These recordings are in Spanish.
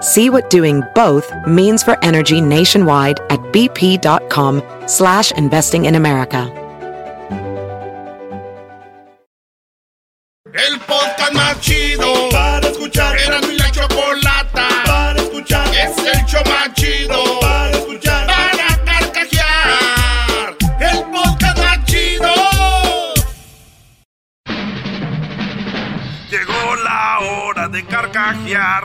See what doing both means for energy nationwide at bp.com slash investing in America. El podcast más chido para escuchar. Era mi la chocolata para escuchar. Es el show más chido para escuchar. Para carcajear. El podcast más chido. Llegó la hora de carcajear.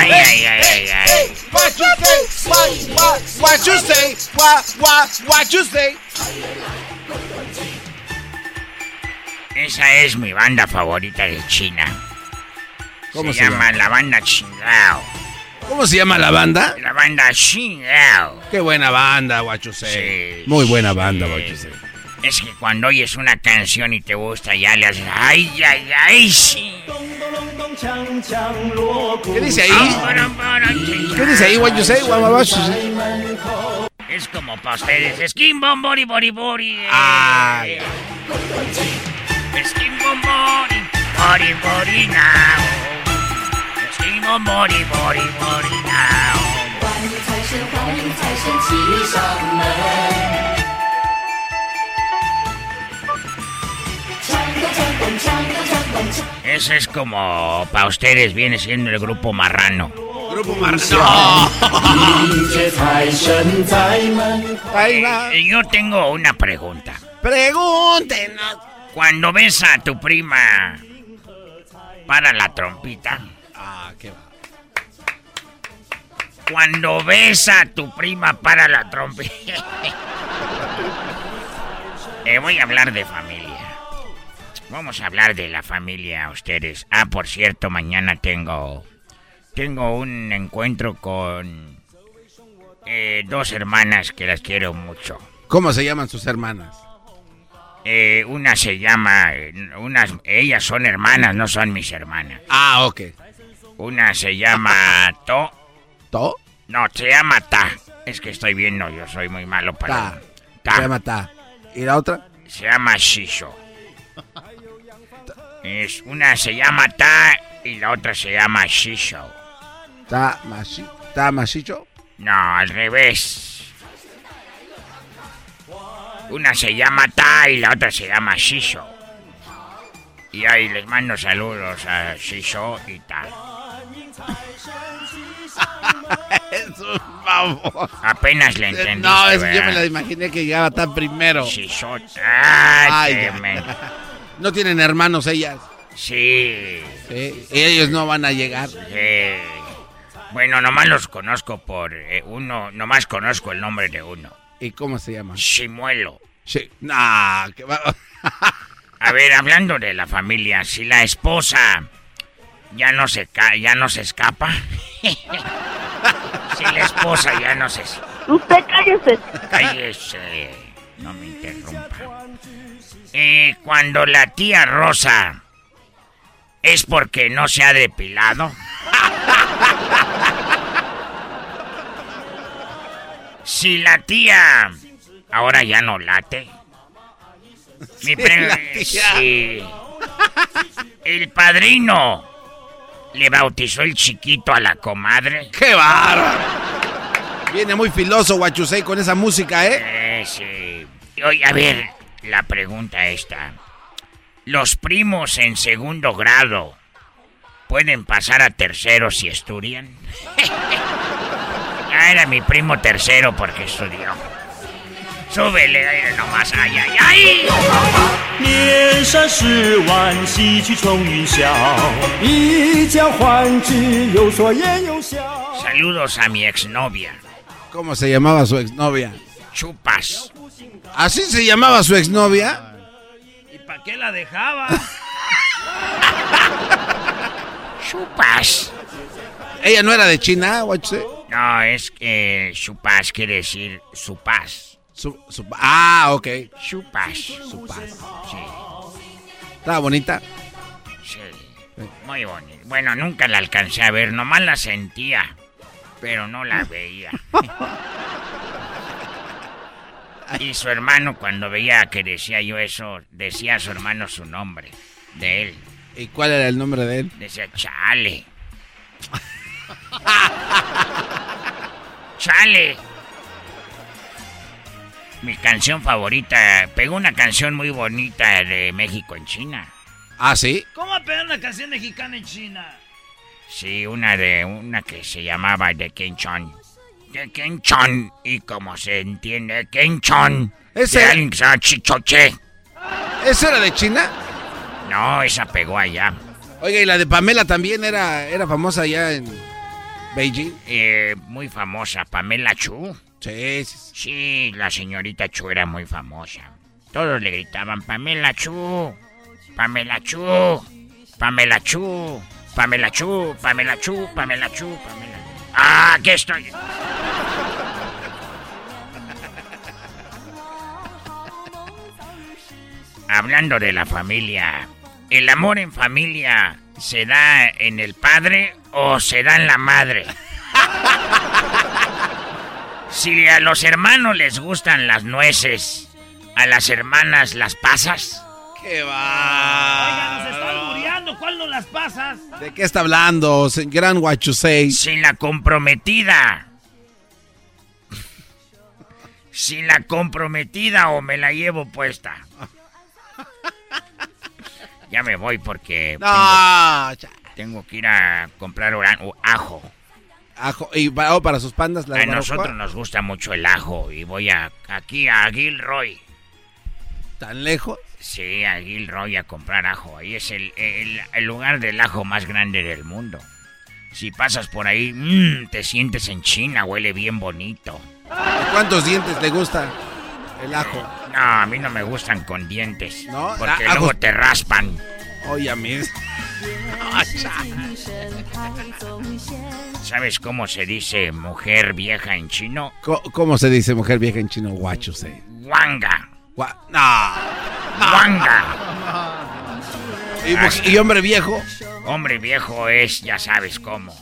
Ay, ay, ay, ay, ay. What you say? What, what, what you say? What, what, what you say? Esa es mi banda favorita de China. ¿Cómo se, llama la banda Chingao. ¿Cómo se llama la banda? La banda Chingao. Qué buena banda, guacho Sí, Muy buena banda, sí. Es que cuando oyes una canción y te gusta, ya le haces ay, ay, ay, sí. ¿Qué dice ahí? ¿Qué dice ahí, what you say? What about you say? Es como para ustedes. Skin bom bori bori bori. Ay. Skin bom bori bori bori now. Skin bom bori bori bori now. Ese es como para ustedes viene siendo el grupo marrano. Grupo marrano. eh, yo tengo una pregunta. Pregúntenos. Cuando ves a tu prima para la trompita. Ah, qué va. Cuando ves a tu prima para la trompita. eh, voy a hablar de familia. Vamos a hablar de la familia, ustedes. Ah, por cierto, mañana tengo tengo un encuentro con eh, dos hermanas que las quiero mucho. ¿Cómo se llaman sus hermanas? Eh, una se llama, unas, ellas son hermanas, no son mis hermanas. Ah, ok. Una se llama To, ¿To? no, se llama Ta. Es que estoy viendo, yo soy muy malo para. Ta. Ta. Se llama Ta. ¿Y la otra? Se llama Shisho. Es una se llama Ta y la otra se llama Shisho. Ta Mashi. Ta Mashicho. No, al revés. Una se llama Ta y la otra se llama Shisho. Y ahí les mando saludos a Shisho y Ta. Es un favor. Apenas le entendí. No, es que yo me la imaginé que llegaba tan primero. Shisho. Ay, Ay, men- No tienen hermanos ellas. Sí. Sí. Ellos no van a llegar. Eh, bueno, nomás los conozco por eh, uno, nomás conozco el nombre de uno. ¿Y cómo se llaman? Chimuelo. Sí. Nah, que va. A ver, hablando de la familia, si la esposa ya no se ca ya no se escapa. si la esposa ya no se Usted cállese. cállese, no me interrumpa. Eh, cuando la tía Rosa es porque no se ha depilado. Si la tía ahora ya no late. Mi pre- si el padrino le bautizó el chiquito a la comadre. ¡Qué bárbaro! Viene muy filoso, Guachusei, con esa música, ¿eh? Eh, sí. Oye, a ver, la pregunta esta. ¿Los primos en segundo grado pueden pasar a tercero si estudian? ya era mi primo tercero porque estudió. Súbele aire nomás, ay, ay, ay. 年少时玩戏曲冲云霄，一将欢之，有说也有笑。 Saludos a mi exnovia, ¿Cómo se llamaba su exnovia? Chupas. ¿Así se llamaba su exnovia? ¿Y para qué la dejaba? Chupas. ¿Ella no era de China? No, es que chupas quiere decir su paz. Su- su- ah, ok. Chupas. Su paz. Sí. Estaba bonita. Sí, muy bonito. Bueno, nunca la alcancé a ver, nomás la sentía, pero no la veía. y su hermano, cuando veía que decía yo eso, decía a su hermano su nombre, de él. ¿Y cuál era el nombre de él? Decía, chale. chale. Mi canción favorita, pegó una canción muy bonita de México en China. Ah, sí. ¿Cómo va a pegar una canción mexicana en China? Sí, una de una que se llamaba de Kenchon. Y como se entiende, Kenchon. Ese- De que. ¿Esa era de China? No, esa pegó allá. Oiga, y la de Pamela también era, era famosa allá en Beijing. Eh, muy famosa, Pamela Chu. Sí, sí, sí. Sí, la señorita Chu era muy famosa. Todos le gritaban, Pamela Chu. Pamela Chu. Pamela Chu. Pamela Chu. Pamela Chu. Pamela Chu. Pamela. Ah, aquí estoy. Hablando de la familia, ¿el amor en familia se da en el padre o se da en la madre? Si a los hermanos les gustan las nueces, a las hermanas las pasas. ¡Qué va! están muriendo. ¿Cuál no las pasas? ¿De qué está hablando, se- gran Guachusei? Sin la comprometida. Sin la comprometida o me la llevo puesta. Ya me voy porque No, tengo, que ir a comprar ajo. ajo. ¿Y para, oh, para sus pandas? La A nosotros nos gusta mucho el ajo y voy a aquí a Gilroy. ¿Tan lejos? Sí, a Gilroy a comprar ajo. Ahí es el, el- el lugar del ajo más grande del mundo. Si pasas por ahí, mm, te sientes en China, huele bien bonito. ¿Cuántos dientes le gusta el ajo? No, a mí no me gustan con dientes. No, porque a- luego te raspan. Oye, a mí. ¿Sabes cómo se dice mujer vieja en chino? ¿Cómo se dice mujer vieja en chino? Guachusei. Wanga. Gua- No. Wanga. ¿Y, hombre viejo? Hombre viejo es, ya sabes cómo.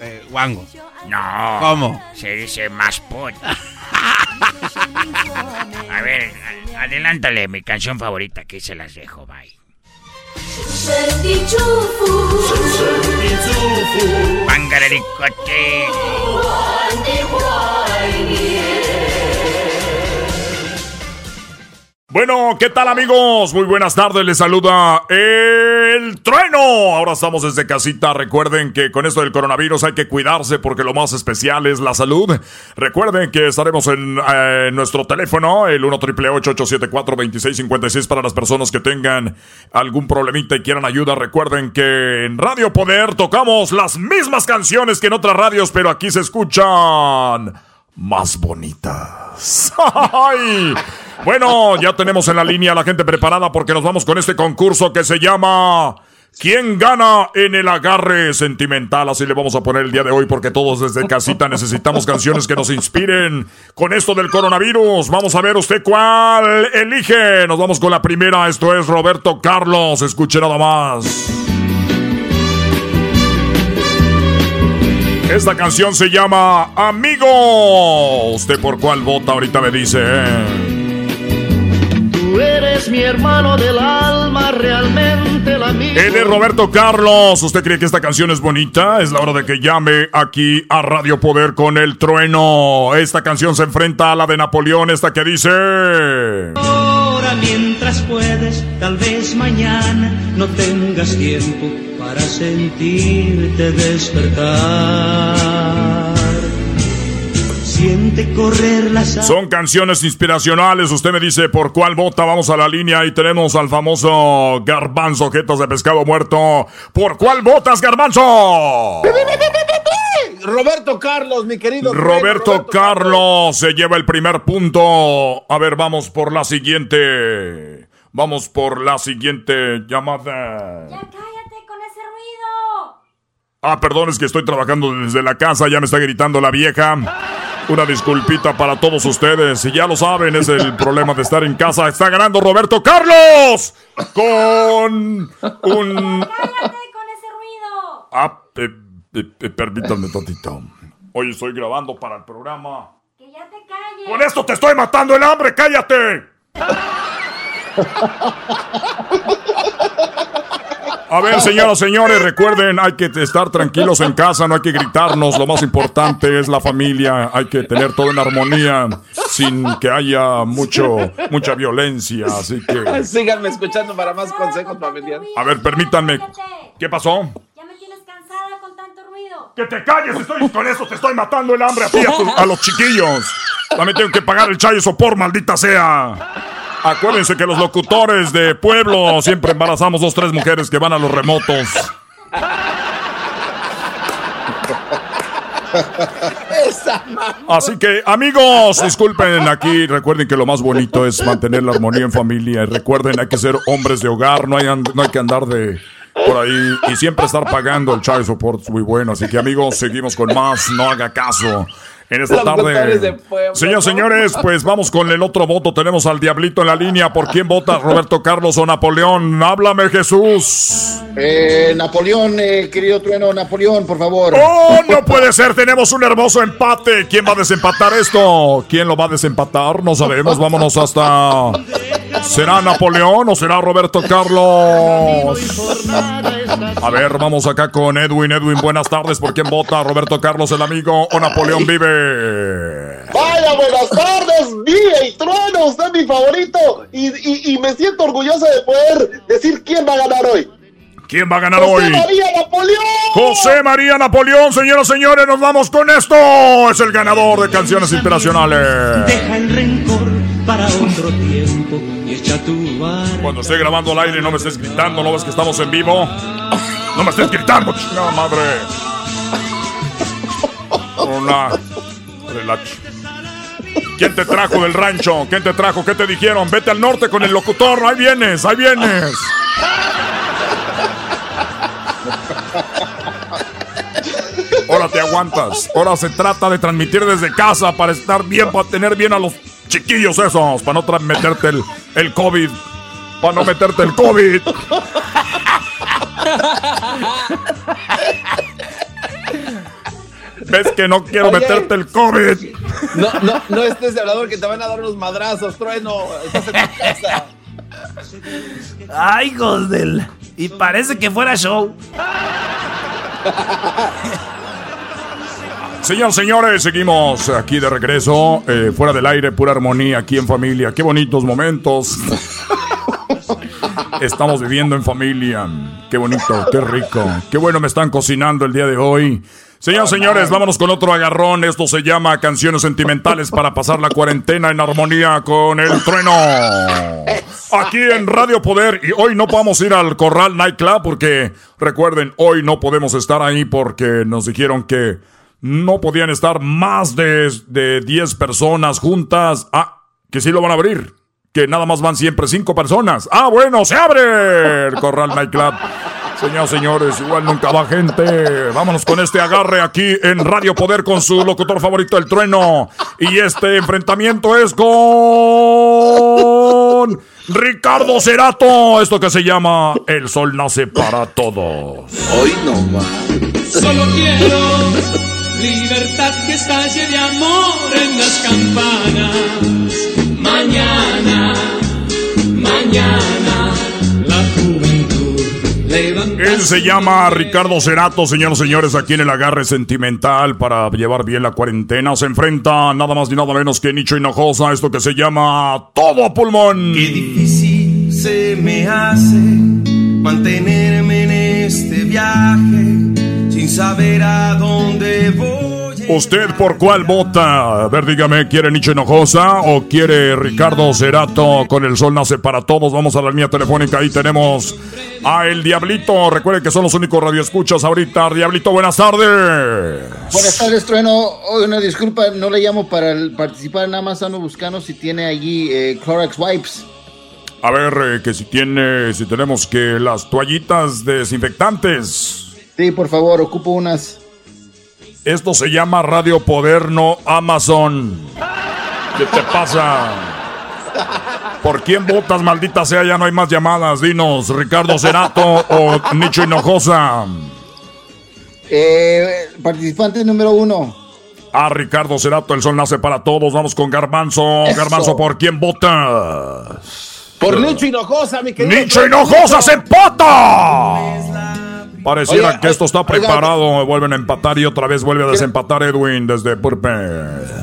Eh, guango. No. ¿Cómo? Se dice más pot. A ver, adelántale mi canción favorita, aquí se las dejo, bye. 神 Bueno, ¿qué tal amigos? Muy buenas tardes, les saluda el trueno. Ahora estamos desde casita. Recuerden que con esto del coronavirus hay que cuidarse porque lo más especial es la salud. Recuerden que estaremos en eh, nuestro teléfono, el 1 874 2656 para las personas que tengan algún problemita y quieran ayuda. Recuerden que en Radio Poder tocamos las mismas canciones que en otras radios, pero aquí se escuchan más bonitas. Bueno, ya tenemos en la línea a la gente preparada porque nos vamos con este concurso que se llama ¿Quién gana en el agarre sentimental? Así le vamos a poner el día de hoy porque todos desde casita necesitamos canciones que nos inspiren con esto del coronavirus. Vamos a ver usted cuál elige. Nos vamos con la primera. Esto es Roberto Carlos. Escuche nada más. Esta canción se llama Amigo. ¿Usted por cuál vota? Ahorita me dice. Tú eres mi hermano del alma, realmente el amigo. Él es Roberto Carlos. ¿Usted cree que esta canción es bonita? Es la hora de que llame aquí a Radio Poder con el trueno. Esta canción se enfrenta a la de Napoleón, esta que dice... Ahora mientras puedes, tal vez mañana no tengas tiempo para sentirte despertar. Siente correr las Son canciones inspiracionales. Usted me dice por cuál vota. Vamos a la línea y tenemos al famoso Garbanzo, objetos de pescado muerto. ¿Por cuál votas, Garbanzo? Roberto Carlos, mi querido. Roberto, Carlos se lleva el primer punto. A ver, vamos por la siguiente. Vamos por la siguiente llamada. ¡Ya cállate con ese ruido! Ah, perdón, es que estoy trabajando desde la casa, ya me está gritando la vieja. Una disculpita para todos ustedes. Y ya lo saben, es el problema de estar en casa. Está ganando Roberto Carlos con un... ¡Cállate con ese ruido! Ah, eh, eh, eh, permítanme tantito. Hoy estoy grabando para el programa. ¡Que ya te calles! ¡Con esto te estoy matando el hambre! ¡Cállate! A ver, señoras, señores, recuerden, hay que estar tranquilos en casa, no hay que gritarnos, lo más importante es la familia, hay que tener todo en armonía, sin que haya mucho, mucha violencia, así que... Síganme escuchando para más consejos familiares. A ver, permítanme, ¿qué pasó? Ya me tienes cansada con tanto ruido. ¡Que te calles! Estoy con eso, te estoy matando el hambre a ti, a, tu- a los chiquillos. También tengo que pagar el chayo sopor, maldita sea. Acuérdense que los locutores de pueblo siempre embarazamos dos, tres mujeres que van a los remotos. Así que, amigos, disculpen aquí. Recuerden que lo más bonito es mantener la armonía en familia. Recuerden, hay que ser hombres de hogar. No hay, no hay que andar de por ahí y siempre estar pagando el child support. Es muy bueno. Así que, amigos, seguimos con más. No haga caso. En esta de tarde. ¿no? señores, pues vamos con el otro voto. Tenemos al Diablito en la línea. ¿Por quién vota? ¿Roberto Carlos o Napoleón? Háblame, Jesús. Eh, Napoleón, eh, querido trueno, Napoleón, por favor. ¡Oh, no puede ser! Tenemos un hermoso empate. ¿Quién va a desempatar esto? ¿Quién lo va a desempatar? No sabemos. Vámonos hasta. ¿Será Napoleón o será Roberto Carlos? A ver, vamos acá con Edwin. Edwin, buenas tardes. ¿Por quién vota? ¿Roberto Carlos, el amigo o Napoleón vive? Vaya, buenas tardes, Vive y Trueno, usted es mi favorito y, y- y me siento orgulloso de poder decir quién va a ganar hoy. ¿Quién va a ganar José hoy? María Napoleón. José María Napoleón, señoras y señores, nos vamos con esto. Es el ganador de canciones inspiracionales. Deja el rencor para otro tiempo y echa tu. Cuando esté grabando al aire, no me estés gritando, ¿no ves que estamos en vivo? No me estés gritando, chingada madre. Una. Relax. ¿Quién te trajo del rancho? ¿Quién te trajo? ¿Qué te dijeron? Vete al norte con el locutor. Ahí vienes, ahí vienes. Ahora te aguantas. Ahora se trata de transmitir desde casa para estar bien, para tener bien a los chiquillos esos, para no meterte el, el COVID. Para no meterte el COVID. ¿Ves que no quiero Oye. meterte el COVID? No, no, no estés de hablador que te van a dar unos madrazos, trueno. Estás en tu casa. Ay, hijos del. Y parece que fuera show. Señoras, señores, seguimos aquí de regreso, eh, fuera del aire, pura armonía, aquí en familia. Qué bonitos momentos. Estamos viviendo en familia. Qué bonito, qué rico. Qué bueno me están cocinando el día de hoy. Señoras, señores, vámonos con otro agarrón. Esto se llama Canciones Sentimentales para pasar la cuarentena en armonía con el trueno. Aquí en Radio Poder. Y hoy no podemos ir al Corral Nightclub porque, recuerden, hoy no podemos estar ahí porque nos dijeron que no podían estar más de, de 10 personas juntas. Ah, que sí lo van a abrir. Que nada más van siempre 5 personas. Ah, bueno, se abre el Corral Nightclub. Señoras, señores, igual nunca va gente. Vámonos con este agarre aquí en Radio Poder con su locutor favorito, el trueno. Y este enfrentamiento es con Ricardo Cerato. Esto que se llama El Sol Nace para Todos. Hoy no va. Solo quiero libertad que estalle de amor en las campanas. Mañana, mañana. Él se llama Ricardo Cerato, señoras y señores, aquí en el agarre sentimental para llevar bien la cuarentena. Se enfrenta nada más ni nada menos que Nicho Hinojosa, esto que se llama Todo a Pulmón. Qué difícil se me hace mantenerme en este viaje sin saber a dónde voy. ¿Usted por cuál vota? A ver, dígame, ¿quiere Nicho Hinojosa o quiere Ricardo Cerato con el sol nace para todos? Vamos a la línea telefónica, ahí tenemos a El Diablito. Recuerden que son los únicos radioescuchas ahorita. Diablito, buenas tardes. Buenas tardes, Trueno. Hoy una disculpa, no le llamo para participar, nada más ando buscando si tiene allí eh, Clorox Wipes. A ver, eh, que si tiene, si tenemos que las toallitas desinfectantes. Sí, por favor, ocupo unas. Esto se llama Radio Poder, no Amazon. ¿Qué te pasa? ¿Por quién votas, maldita sea? Ya no hay más llamadas. Dinos, Ricardo Cerato o Nicho Hinojosa. Eh, participante número uno. Ah, Ricardo Cerato, el sol nace para todos. Vamos con Garbanzo. Eso. Garbanzo, ¿por quién votas? Por Nicho Hinojosa, mi querido. ¡Nicho Hinojosa se empata! Pareciera Oye, que esto está oiga, preparado. Vuelven a empatar y otra vez vuelve a desempatar Edwin desde Purpe.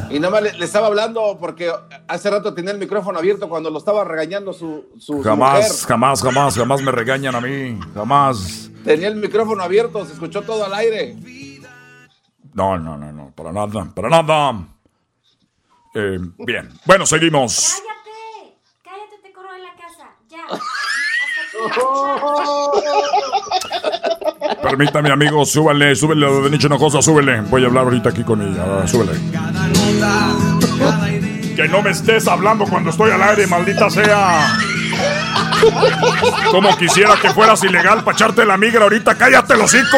Y nada más le, le estaba hablando porque hace rato tenía el micrófono abierto cuando lo estaba regañando su, su, su Jamás, mujer. jamás, jamás, jamás me regañan a mí. Jamás. Tenía el micrófono abierto, se escuchó todo al aire. No, no, no, no, para nada, para nada. Eh, bien, bueno, seguimos. Cállate, cállate, te corro de la casa. Ya. Permítame, amigo, súbele, súbele de Nicho Hinojosa, súbele. Voy a hablar ahorita aquí con ella, súbele. Que no me estés hablando cuando estoy al aire, maldita sea. Como quisiera que fueras ilegal para echarte la migra ahorita, cállate el hocico.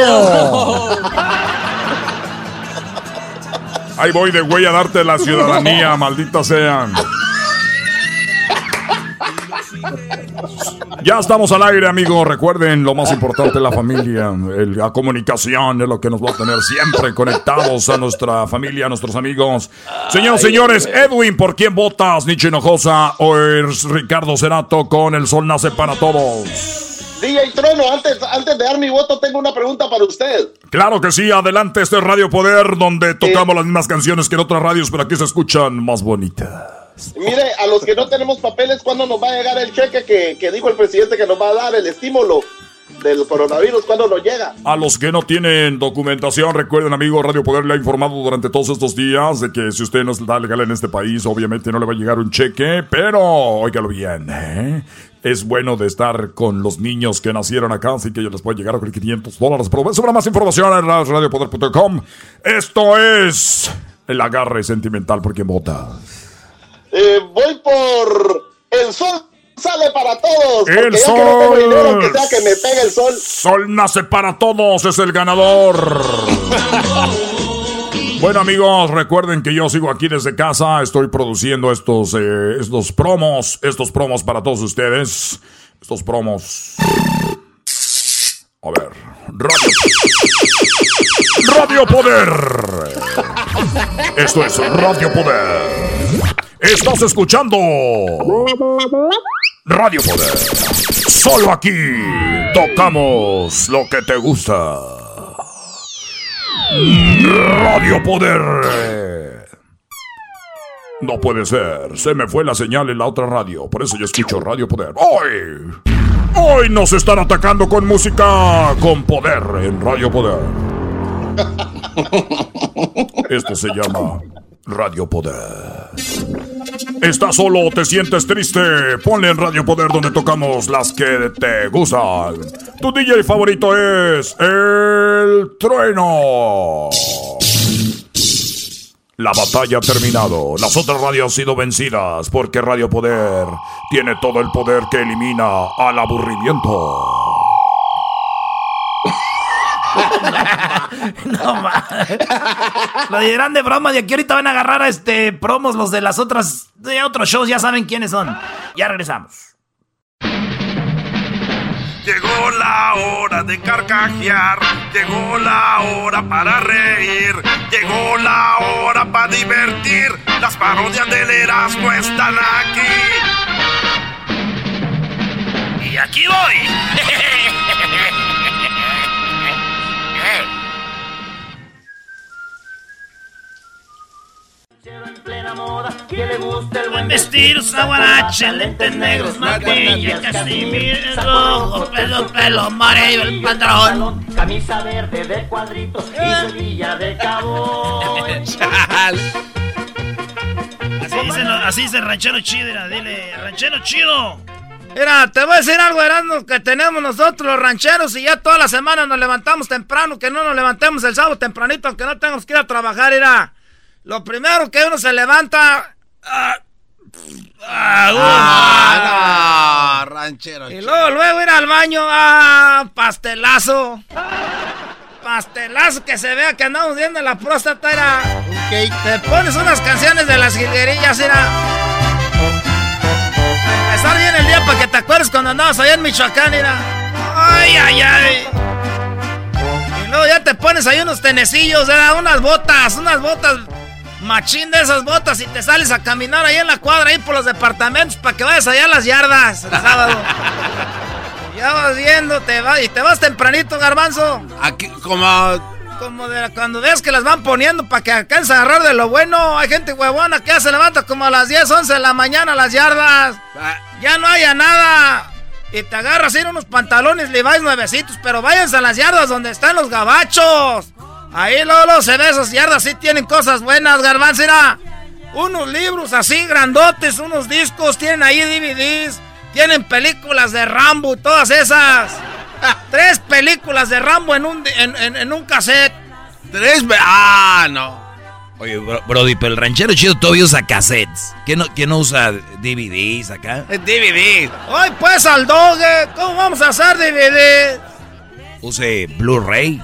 Ahí voy de güey a darte la ciudadanía, maldita sea. Ya estamos al aire, amigos. Recuerden, lo más importante es la familia. El- la comunicación es lo que nos va a tener siempre conectados a nuestra familia, a nuestros amigos. Señoras y señores, Edwin, ¿por quién votas? ¿Nietzsche Hinojosa o es Ricardo Cerato con El Sol Nace para Todos? DJ Trueno, antes, antes de dar mi voto, tengo una pregunta para usted. Claro que sí, adelante, este es Radio Poder, donde tocamos las mismas canciones que en otras radios, pero aquí se escuchan más bonitas. Mire, a los que no tenemos papeles, ¿cuándo nos va a llegar el cheque que, que dijo el presidente que nos va a dar el estímulo del coronavirus? ¿Cuándo nos llega? A los que no tienen documentación, recuerden, amigo, Radio Poder le ha informado durante todos estos días de que si usted no está legal en este país, obviamente no le va a llegar un cheque, pero óigalo bien, ¿eh? Es bueno de estar con los niños que nacieron acá, así que yo les puede llegar a 500 dólares. Pero sobre más información en radiopoder.com. Esto es el agarre sentimental por quien vota. Eh, voy por el sol sale para todos. El ya que no tengo dinero, sol. que sea que me pegue el sol. Sol nace para todos, es el ganador. Bueno amigos, recuerden que yo sigo aquí desde casa, estoy produciendo estos, eh, estos promos, estos promos para todos ustedes, estos promos. A ver, Radio, Radio Poder. Esto es Radio Poder. Estás escuchando Radio Poder. Solo aquí tocamos lo que te gusta. Radio Poder. No puede ser. Se me fue la señal en la otra radio. Por eso yo escucho Radio Poder. Hoy. Hoy nos están atacando con música con poder en Radio Poder. Esto se llama Radio Poder. ¿Estás solo te sientes triste? Ponle en Radio Poder donde tocamos las que te gustan. Tu DJ favorito es El Trueno. La batalla ha terminado. Las otras radios han sido vencidas porque Radio Poder tiene todo el poder que elimina al aburrimiento. no más. Lo dirán de broma. De aquí ahorita van a agarrar a este promos los de las otras. de otros shows. Ya saben quiénes son. Ya regresamos. Llegó la hora de carcajear, llegó la hora para reír, llegó la hora para divertir. Las parodias del Erasmo están aquí. Y aquí voy. Que le gusta el buen vestir, saguarache, lentes negros, maquilla, casimir, rojo, pelo, pelo amarillo, el pantalón. Camisa verde de cuadritos y rodilla de cabo. Así dice, así dice ranchero chido, mira, dile, ranchero chido. Mira, te voy a decir algo, Erasmo, que tenemos nosotros los rancheros y ya toda la semana nos levantamos temprano, que no nos levantemos el sábado tempranito, aunque no tengamos que ir a trabajar, era lo primero que uno se levanta... ah, ah, Ah, no, ranchero. y luego, luego ir al baño, ah, pastelazo. Pastelazo que se vea que andamos viendo la próstata, era. Te pones unas canciones de las jilguerillas, era. Empezar bien el día para que te acuerdes cuando andabas allá en Michoacán, era. Ay, ay, ay. Y luego ya te pones ahí unos tenecillos, era unas botas, unas botas. Machín de esas botas y te sales a caminar ahí en la cuadra, ahí por los departamentos, para que vayas allá a las yardas el sábado. Ya vas viendo, te vas, y te vas tempranito, garbanzo. Aquí, como. Como de cuando ves que las van poniendo para que alcances a agarrar de lo bueno. Hay gente huevona que ya se levanta como a las 10, 11 de la mañana a las yardas. Ya no haya nada. Y te agarras ir unos pantalones Levi's nuevecitos, pero váyanse a las yardas donde están los gabachos. Ahí luego se ve esas yardas, sí tienen cosas buenas, garbanzo. mira. Unos libros así grandotes, unos discos, tienen ahí DVDs, tienen películas de Rambo todas esas. Tres películas de Rambo en un, en, en- en un cassette. Tres. Ah, no. Oye, bro- Brody, pero el ranchero chido todavía usa cassettes. ¿Qué no, quién no usa DVDs acá? DVD. Hoy pues al doge, ¿cómo vamos a hacer DVD? Use Blu-ray.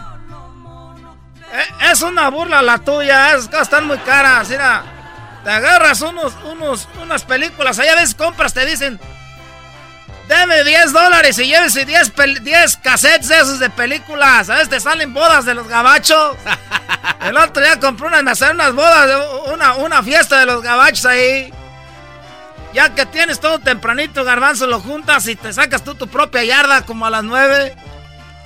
Eh, Es una burla la tuya, esas cosas están muy caras, mira. Te agarras unos, unos, unas películas, allá a veces compras, te dicen, deme 10 dólares y llévese 10, pel- 10 cassettes esos de películas. A veces te salen bodas de los gabachos. El otro día compré unas, me unas bodas, una, una fiesta de los gabachos ahí. Ya que tienes todo tempranito, garbanzo, lo juntas y te sacas tú tu propia yarda como a las 9.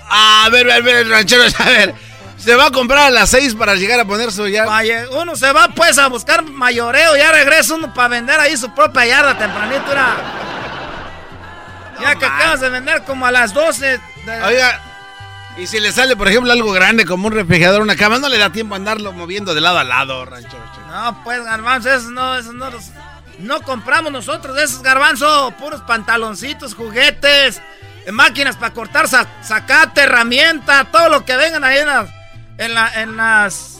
A ver, a ver, el ranchero, a ver. Se va a comprar a las seis para llegar a poner su ya. Vaya, uno se va pues a buscar mayoreo, ya regresa uno para vender ahí su propia yarda tempranito, era. Ya que acabas de vender como a las 12. de- Oiga, y si le sale, por ejemplo, algo grande como un refrigerador, una cama, no le da tiempo a andarlo moviendo de lado a lado, ranchero. No, pues garbanzo, esos no, esos no los. No compramos nosotros esos garbanzo, puros pantaloncitos, juguetes, eh, máquinas para cortar zacate, herramienta, todo lo que vengan ahí en las, en, la- en las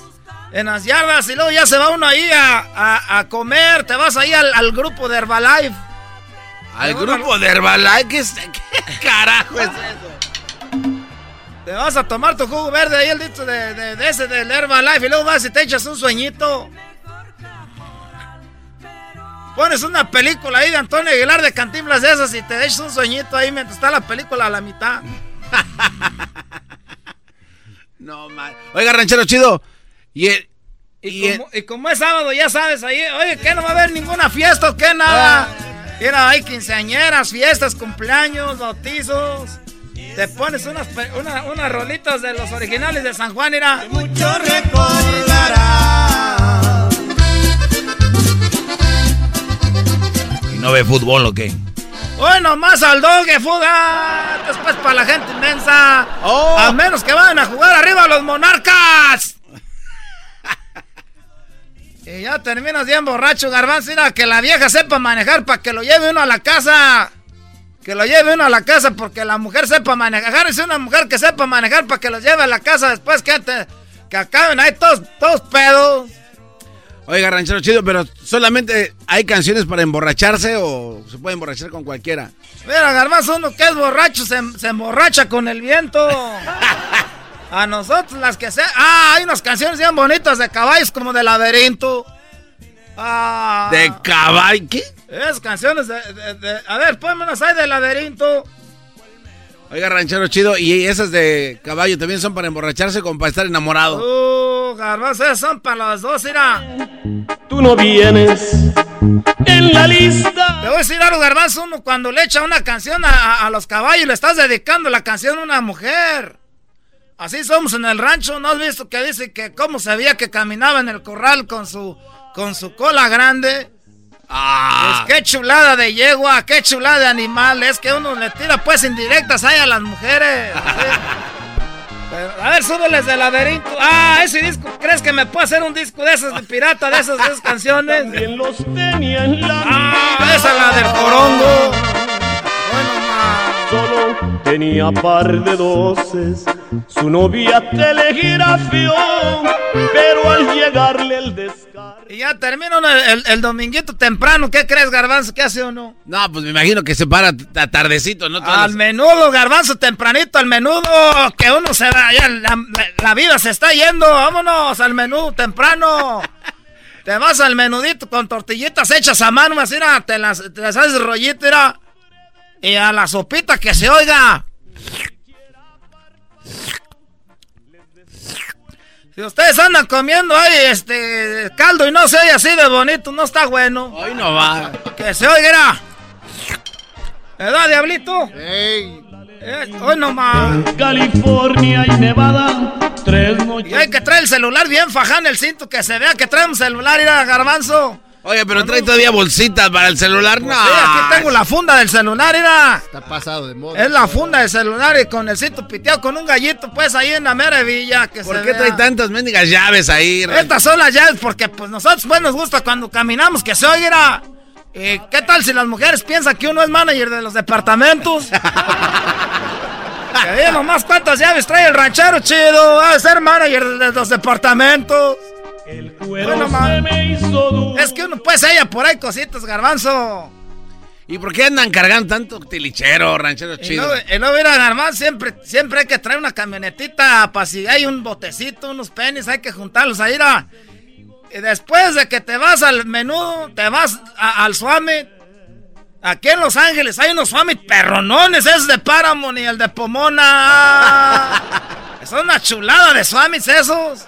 en las yardas y luego ya se va uno ahí a, a- a comer, te vas ahí al, al grupo de Herbalife. Al grupo de Herbalife, ¿qué, qué carajo es eso? Te vas a tomar tu jugo verde ahí, el dicho de, de- de ese del Herbalife, y luego vas y te echas un sueñito. Pones una película ahí de Antonio Aguilar de Cantinflas de esas y te echas un sueñito ahí mientras está la película a la mitad. No, man. Oiga, ranchero chido. Y el. Y, como, y como es sábado, ya sabes, ahí, oye, que no va a haber ninguna fiesta o qué, nada. Mira, hay quinceañeras, fiestas, cumpleaños, bautizos. Te pones unas, una- unas rolitas de los originales de San Juan, mira. Mucho ¿Y no ve fútbol o qué? Hoy nomás al dogue, fuga. Después para la gente inmensa. A menos que vayan a jugar arriba los monarcas. y ya terminas bien borracho, garbanzo. Mira, que la vieja sepa manejar para que lo lleve uno a la casa. Que lo lleve uno a la casa porque la mujer sepa manejar. Es una mujer que sepa manejar para que los lleve a la casa después que, te- que acaben ahí todos, todos pedos. Oiga, ranchero chido, pero solamente hay canciones para emborracharse o se puede emborrachar con cualquiera. Mira, Garbanzo, uno que es borracho se, se emborracha con el viento. A nosotros las que sea. Ah, hay unas canciones bien bonitas de caballos como de laberinto. Ah. ¿De caballo? ¿Qué? Esas canciones de, de- de- A ver, pónmelas ahí de laberinto. Oiga, ranchero chido, y esas de caballo también son para emborracharse como para estar enamorado. Uh, garbanzo, esas son para los dos, mira. Tú no vienes en la lista. Te voy a decir algo, garbanzo, uno cuando le echa una canción a, a los caballos, le estás dedicando la canción a una mujer. Así somos en el rancho, ¿no has visto que dice que cómo sabía que caminaba en el corral con su, con su cola grande? Ah. Pues qué chulada de yegua, qué chulada de animal. Es que uno le tira pues indirectas ahí a las mujeres. Pero, a ver, súbeles de laberinto. Ah, ese disco, ¿crees que me puedo hacer un disco de esos de pirata, de esas, de esas canciones? También los tenía en la Ah, esa es la del corongo. Solo tenía par de doces, su novia telegrafió, pero al llegarle el descargo. Y ya termino el, el, el dominguito temprano. ¿Qué crees, Garbanzo? ¿Qué hace o no? No, pues me imagino que se para tardecito, ¿no? Todas Al menudo, Garbanzo, tempranito, al menudo. Que uno se va, ya la, vida se está yendo. Vámonos al menudo temprano. Te vas al menudito con tortillitas hechas a mano, así, mira, te las, te las haces rollito, mira. Y a la sopita que se oiga. Si ustedes andan comiendo ahí este caldo y no se oye así de bonito, no está bueno. Hoy no va. Que se oiga. ¿Verdad, Diablito? Eh, hoy nomás. California y Nevada, tres noches. Y hay que traer el celular bien fajado en el cinto, que se vea que trae un celular, mira, garbanzo. Oye, pero trae todavía bolsitas para el celular, no. Sí, aquí tengo la funda del celular, mira. Está pasado de moda. Es la funda del celular y con el cinto piteado con un gallito, pues ahí en la mera villa. Que ¿Por se qué vea. trae tantas mendigas llaves ahí? Estas son las llaves porque pues nosotros pues nos gusta cuando caminamos que se oiga. ¿Y qué tal si las mujeres piensan que uno es manager de los departamentos? que nomás cuántas llaves trae el ranchero chido. Va a ser manager de los departamentos. Bueno, man. Es que uno pues ella por ahí cositas, garbanzo. ¿Y por qué andan cargando tanto tilichero, ranchero chido? luego, y garbanzo, siempre, siempre hay que traer una camionetita para si hay un botecito, unos penis, hay que juntarlos ahí, mira. Y después de que te vas al menú, te vas a- al Swami. Aquí en Los Ángeles hay unos Swami perronones, esos de Paramount y el de Pomona. Son una chulada de Swamis esos.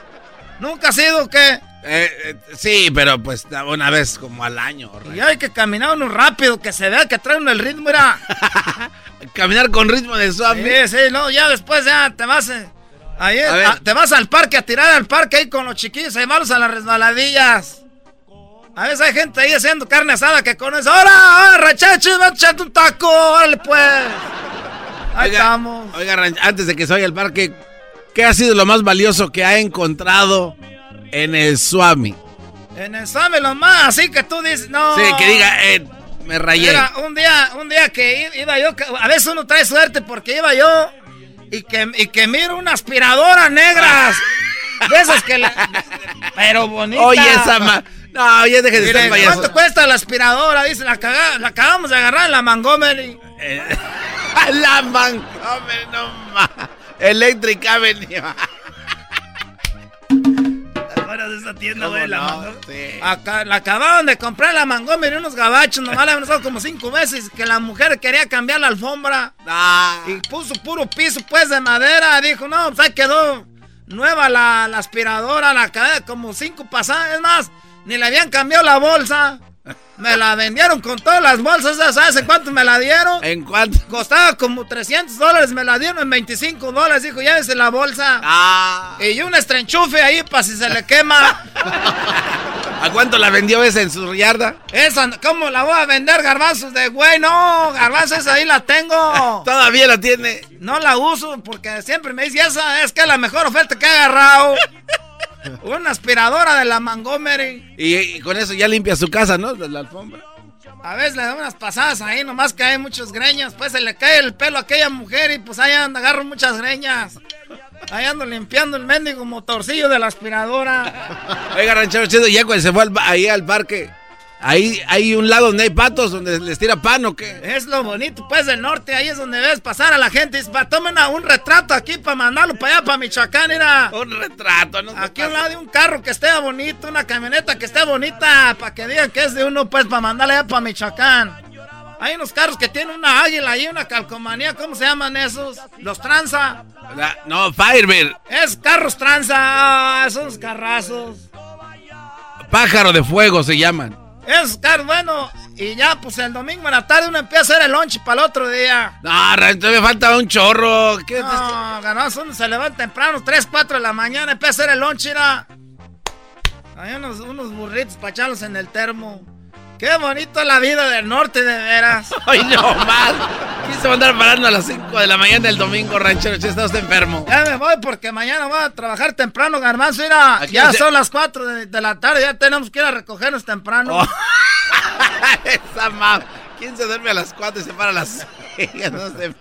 ¿Nunca ha sido que? Eh, eh, sí, pero pues una vez como al año. Y hay que caminar uno rápido, que se vea que traen el ritmo, mira. Caminar con ritmo de suave. Sí, sí, no, ya después ya te vas. eh, ahí, A te vas al parque a tirar al parque ahí con los chiquillos, a llevarlos a las resbaladillas. A veces hay gente ahí haciendo carne asada que conoce. ¡Ahora, ahora, rachachos! ¡Va a echarte un taco! ¡Órale, pues! Ahí Oiga, estamos. Oiga, antes de que se vaya al parque, ¿qué ha sido lo más valioso que ha encontrado en el Swami? En el Swami lo más, así que tú dices, no. Sí, que diga, eh, me rayé. Mira, un día, un día que iba yo, a veces uno trae suerte porque iba yo y que, y que miro una aspiradora negras. De esas que. Pero bonita. Oye, esa ma... No, ya deje de Mire, estar payaso. ¿Cuánto cuesta la aspiradora? Dice, la, caga- la acabamos de agarrar en la Montgomery. la Montgomery, no más. Electric Avenue. ¿Te acuerdas de esa tienda, güey? La? Acá- la acababan de comprar la Montgomery unos gabachos, nomás la habían usado como cinco veces, que la mujer quería cambiar la alfombra. Y puso puro piso, pues, de madera. Dijo, no, pues ahí quedó nueva la, la aspiradora, la cadena, como cinco pasadas. Es más, ni le habían cambiado la bolsa. Me la vendieron con todas las bolsas, ¿ya ¿sabes en cuánto me la dieron? ¿En cuánto? Costaba como 300 dólares, me la dieron en 25 dólares, dijo, llévese la bolsa. Ah. Y un estrenchufe ahí para si se le quema. ¿A cuánto la vendió esa en su yarda? Esa, ¿cómo la voy a vender, garbanzos de güey? No, garbanzos ahí la tengo. Todavía la tiene. No la uso porque siempre me dice, esa es que es la mejor oferta que he agarrado. Una aspiradora de la Montgomery. Y, y con eso ya limpia su casa, ¿no? De la alfombra. A veces le da unas pasadas ahí, nomás que hay muchos greñas. Pues se le cae el pelo a aquella mujer y pues ahí anda, agarro muchas greñas. Ahí ando limpiando el mendigo motorcillo de la aspiradora. Oiga, ranchero chido, ya cuando se fue al ahí al parque, ahí hay un lado donde hay patos, donde les tira pan o qué. Es lo bonito, pues, del norte. Ahí es donde ves pasar a la gente. Dice, pa, tomen a- un retrato aquí para mandarlo para allá, para Michoacán. Mira. Un retrato, ¿no? Aquí a un lado de un carro que esté bonito, una camioneta que esté bonita, para que digan que es de uno, pues, para mandarle allá para Michoacán. Hay unos carros que tienen una águila y una calcomanía. ¿Cómo se llaman esos? Los tranza. no, Firebird. Es carros tranza. Ah, esos carrazos. Pájaro de fuego se llaman. Es carro, bueno. Y ya, pues el domingo en la tarde uno empieza a hacer el lunch para el otro día. No, me falta un chorro. ¿Qué no, ganás, uno se levanta temprano, 3, 4 de la mañana, empieza a hacer el lunch, mira. Hay unos, unos burritos para echarlos en el termo. Qué bonito la vida del norte, de veras. Ay, no más. ¿Quién se va a andar parando a las 5 de la mañana del domingo, ranchero? Si estás enfermo. Ya me voy porque mañana voy a trabajar temprano, garbanzo. Mira, ya son las 4 de, la tarde, ya tenemos que ir a recogernos temprano. Oh. Esa mamá. ¿Quién se duerme a las 4 y se para a las 6? No sé.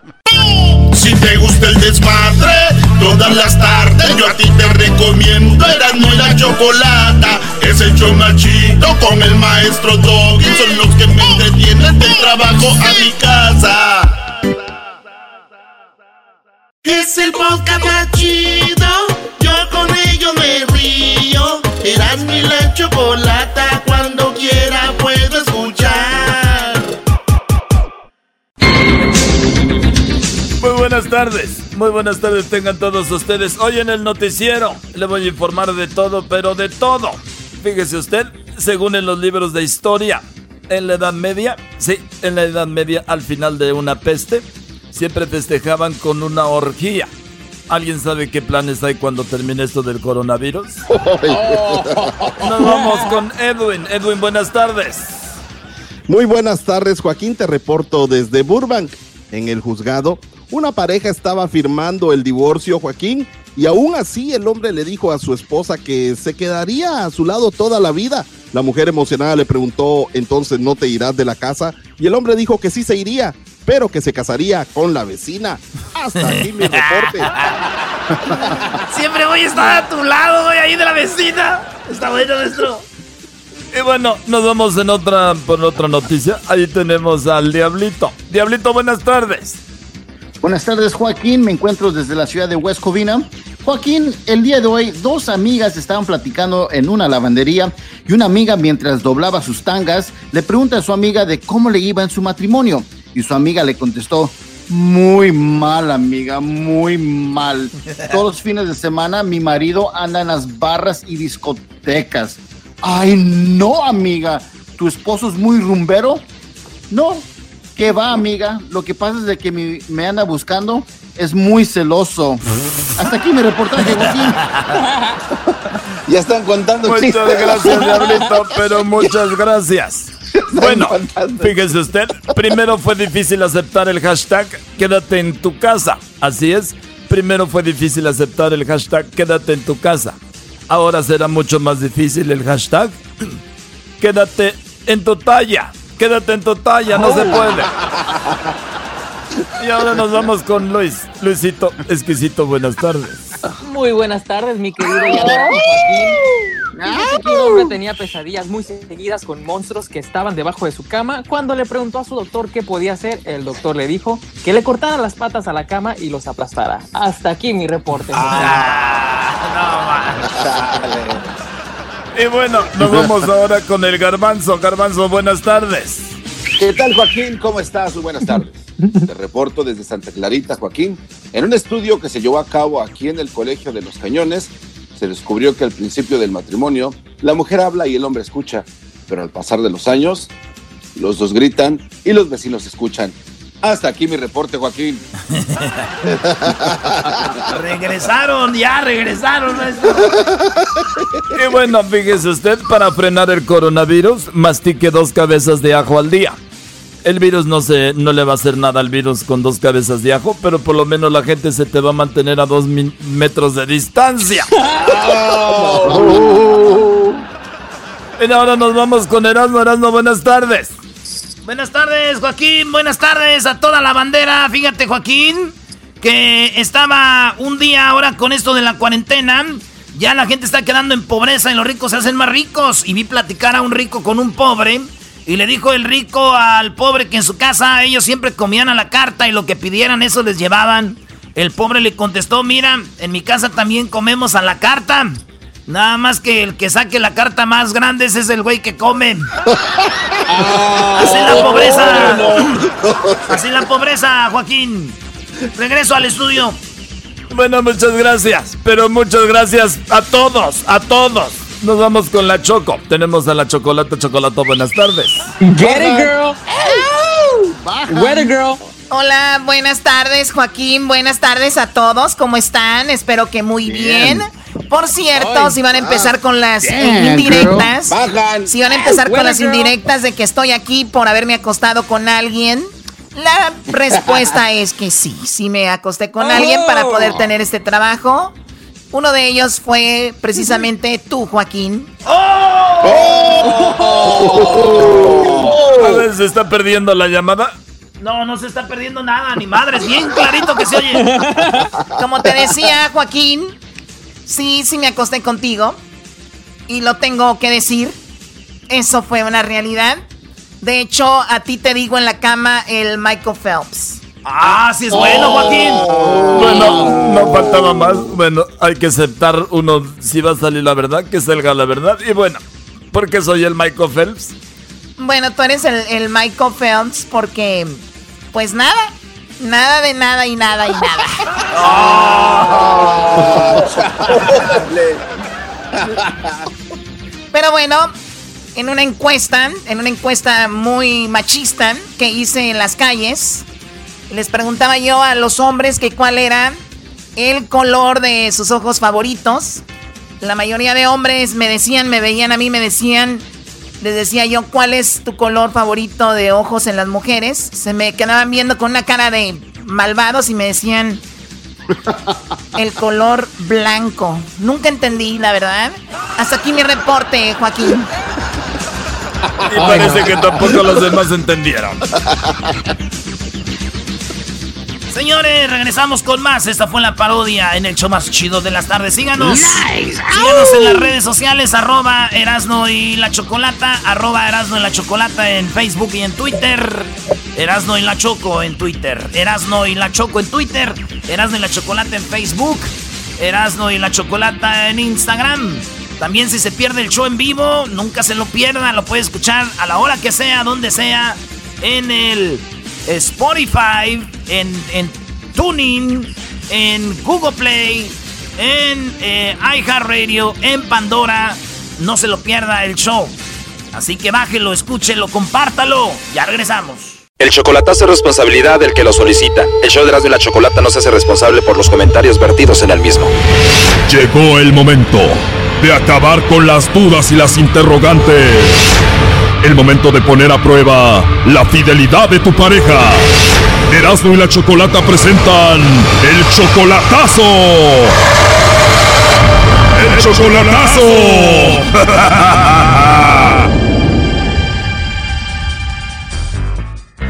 Te gusta el desmadre, todas las tardes yo a ti te recomiendo Eran y la Chocolata. Es el chido con el maestro Doggy. Son los que me entretienen del trabajo a mi casa. Es el podcast más yo con ello me río. Eran y la Chocolata, cuando quiera Muy buenas tardes, muy buenas tardes tengan todos ustedes. Hoy en el noticiero le voy a informar de todo, pero de todo. Fíjese usted, según en los libros de historia, en la Edad Media, sí, en la Edad Media, al final de una peste, siempre festejaban con una orgía. ¿Alguien sabe qué planes hay cuando termine esto del coronavirus? Nos vamos con Edwin. Edwin, buenas tardes. Muy buenas tardes, Joaquín. Te reporto desde Burbank. En el juzgado, una pareja estaba firmando el divorcio, Joaquín, y aún así el hombre le dijo a su esposa que se quedaría a su lado toda la vida. La mujer emocionada le preguntó, entonces no te irás de la casa, y el hombre dijo que sí se iría, pero que se casaría con la vecina. Hasta aquí mi reporte. Siempre voy a estar a tu lado, voy ahí de la vecina. Está bueno nuestro. Y bueno, nos vamos en otra, por otra noticia. Ahí tenemos al Diablito. Diablito, buenas tardes. Buenas tardes, Joaquín. Me encuentro desde la ciudad de West Covina. Joaquín, el día de hoy dos amigas estaban platicando en una lavandería y una amiga mientras doblaba sus tangas le pregunta a su amiga de cómo le iba en su matrimonio y su amiga le contestó, muy mal, amiga, muy mal. Todos los fines de semana mi marido anda en las barras y discotecas. Ay, no, amiga. ¿Tu esposo es muy rumbero? No. ¿Qué va, amiga? Lo que pasa es de que me anda buscando. Es muy celoso. Hasta aquí mi reportaje, Joaquín. ya están contando Muchas gracias, Diablito, pero muchas gracias. Bueno, fíjese usted, primero fue difícil aceptar el hashtag quédate en tu casa. Así es, primero fue difícil aceptar el hashtag quédate en tu casa. Ahora será mucho más difícil el hashtag quédate en tu talla. Quédate en tu talla, no se puede. Y ahora nos vamos con Luis. Luisito, exquisito, buenas tardes. Muy buenas tardes, mi querido que un hombre tenía pesadillas muy seguidas con monstruos que estaban debajo de su cama. Cuando le preguntó a su doctor qué podía hacer, el doctor le dijo que le cortara las patas a la cama y los aplastara. Hasta aquí mi reporte. Ah, y bueno, nos vamos ahora con el garbanzo. Garbanzo, buenas tardes. ¿Qué tal, Joaquín? ¿Cómo estás? buenas tardes. Te reporto desde Santa Clarita, Joaquín. En un estudio que se llevó a cabo aquí en el Colegio de los Cañones, se descubrió que al principio del matrimonio la mujer habla y el hombre escucha, pero al pasar de los años, los dos gritan y los vecinos escuchan. Hasta aquí mi reporte, Joaquín. regresaron, ya regresaron. y bueno, fíjese usted, para frenar el coronavirus, mastique dos cabezas de ajo al día. El virus no, se, no le va a hacer nada al virus con dos cabezas de ajo, pero por lo menos la gente se te va a mantener a dos metros de distancia. y ahora nos vamos con Erasmo. Erasmo, buenas tardes. Buenas tardes, Joaquín. Buenas tardes a toda la bandera. Fíjate, Joaquín, que estaba un día ahora con esto de la cuarentena. Ya la gente está quedando en pobreza y los ricos se hacen más ricos. Y vi platicar a un rico con un pobre y le dijo el rico al pobre que en su casa ellos siempre comían a la carta y lo que pidieran eso les llevaban. El pobre le contestó, mira, en mi casa también comemos a la carta. Nada más que el que saque la carta más grande ese es el güey que come. Así la pobreza. Así la pobreza, Joaquín. Regreso al estudio. Bueno, muchas gracias. Pero muchas gracias a todos, a todos. Nos vamos con la Choco. Tenemos a la Chocolata Chocolato. Buenas tardes. Get it, girl. Weather girl. Hola, buenas tardes, Joaquín. Buenas tardes a todos. ¿Cómo están? Espero que muy bien. Por cierto, si van a empezar con las Bien, indirectas, Bajan. si van a empezar con las girl. indirectas de que estoy aquí por haberme acostado con alguien, la respuesta es que sí, sí me acosté con alguien para poder tener este trabajo. Uno de ellos fue precisamente tú, Joaquín. A ver, ¿se está perdiendo la llamada? No, no se está perdiendo nada, ni madres. Bien clarito que se oye. Como te decía, Joaquín, sí, sí me acosté contigo. Y lo tengo que decir. Eso fue una realidad. De hecho, a ti te digo en la cama el Michael Phelps. Ah, sí es bueno, Joaquín. Bueno, no faltaba más. Bueno, hay que aceptar uno, si va a salir la verdad, que salga la verdad. Y bueno, porque soy el Michael Phelps. Bueno, tú eres el, el Michael Phelps porque, pues nada, nada de nada y nada y nada. Pero bueno, en una encuesta, en una encuesta muy machista que hice en las calles, les preguntaba yo a los hombres que cuál era el color de sus ojos favoritos. La mayoría de hombres me decían, me veían a mí, me decían, les decía yo, ¿cuál es tu color favorito de ojos en las mujeres? Se me quedaban viendo con una cara de malvados y me decían el color blanco. Nunca entendí, la verdad. Hasta aquí mi reporte, Joaquín. Y parece que tampoco los demás entendieron. Señores, regresamos con más. Esta fue la parodia en el show más chido de las tardes. Síganos. Nice. Síganos en las redes sociales, arroba Erasno y la Chocolata, arroba Erasno y la Chocolata en Facebook y en Twitter. Erasno y la Choco en Twitter. Erasno y la Choco en Twitter. Erasno y la Chocolata en Facebook. Erasno y la Chocolata en Instagram. También si se pierde el show en vivo, nunca se lo pierda. Lo puede escuchar a la hora que sea, donde sea, en el Spotify, en, en Tuning, en Google Play, en eh, iHeartRadio, en Pandora. No se lo pierda el show. Así que bájelo, escúchelo, compártalo. Ya regresamos. El chocolatazo es responsabilidad del que lo solicita. El show de Erasmo y la Chocolata no se hace responsable por los comentarios vertidos en el mismo. Llegó el momento de acabar con las dudas y las interrogantes. El momento de poner a prueba la fidelidad de tu pareja. Erasmo y la Chocolata presentan el chocolatazo. El chocolatazo.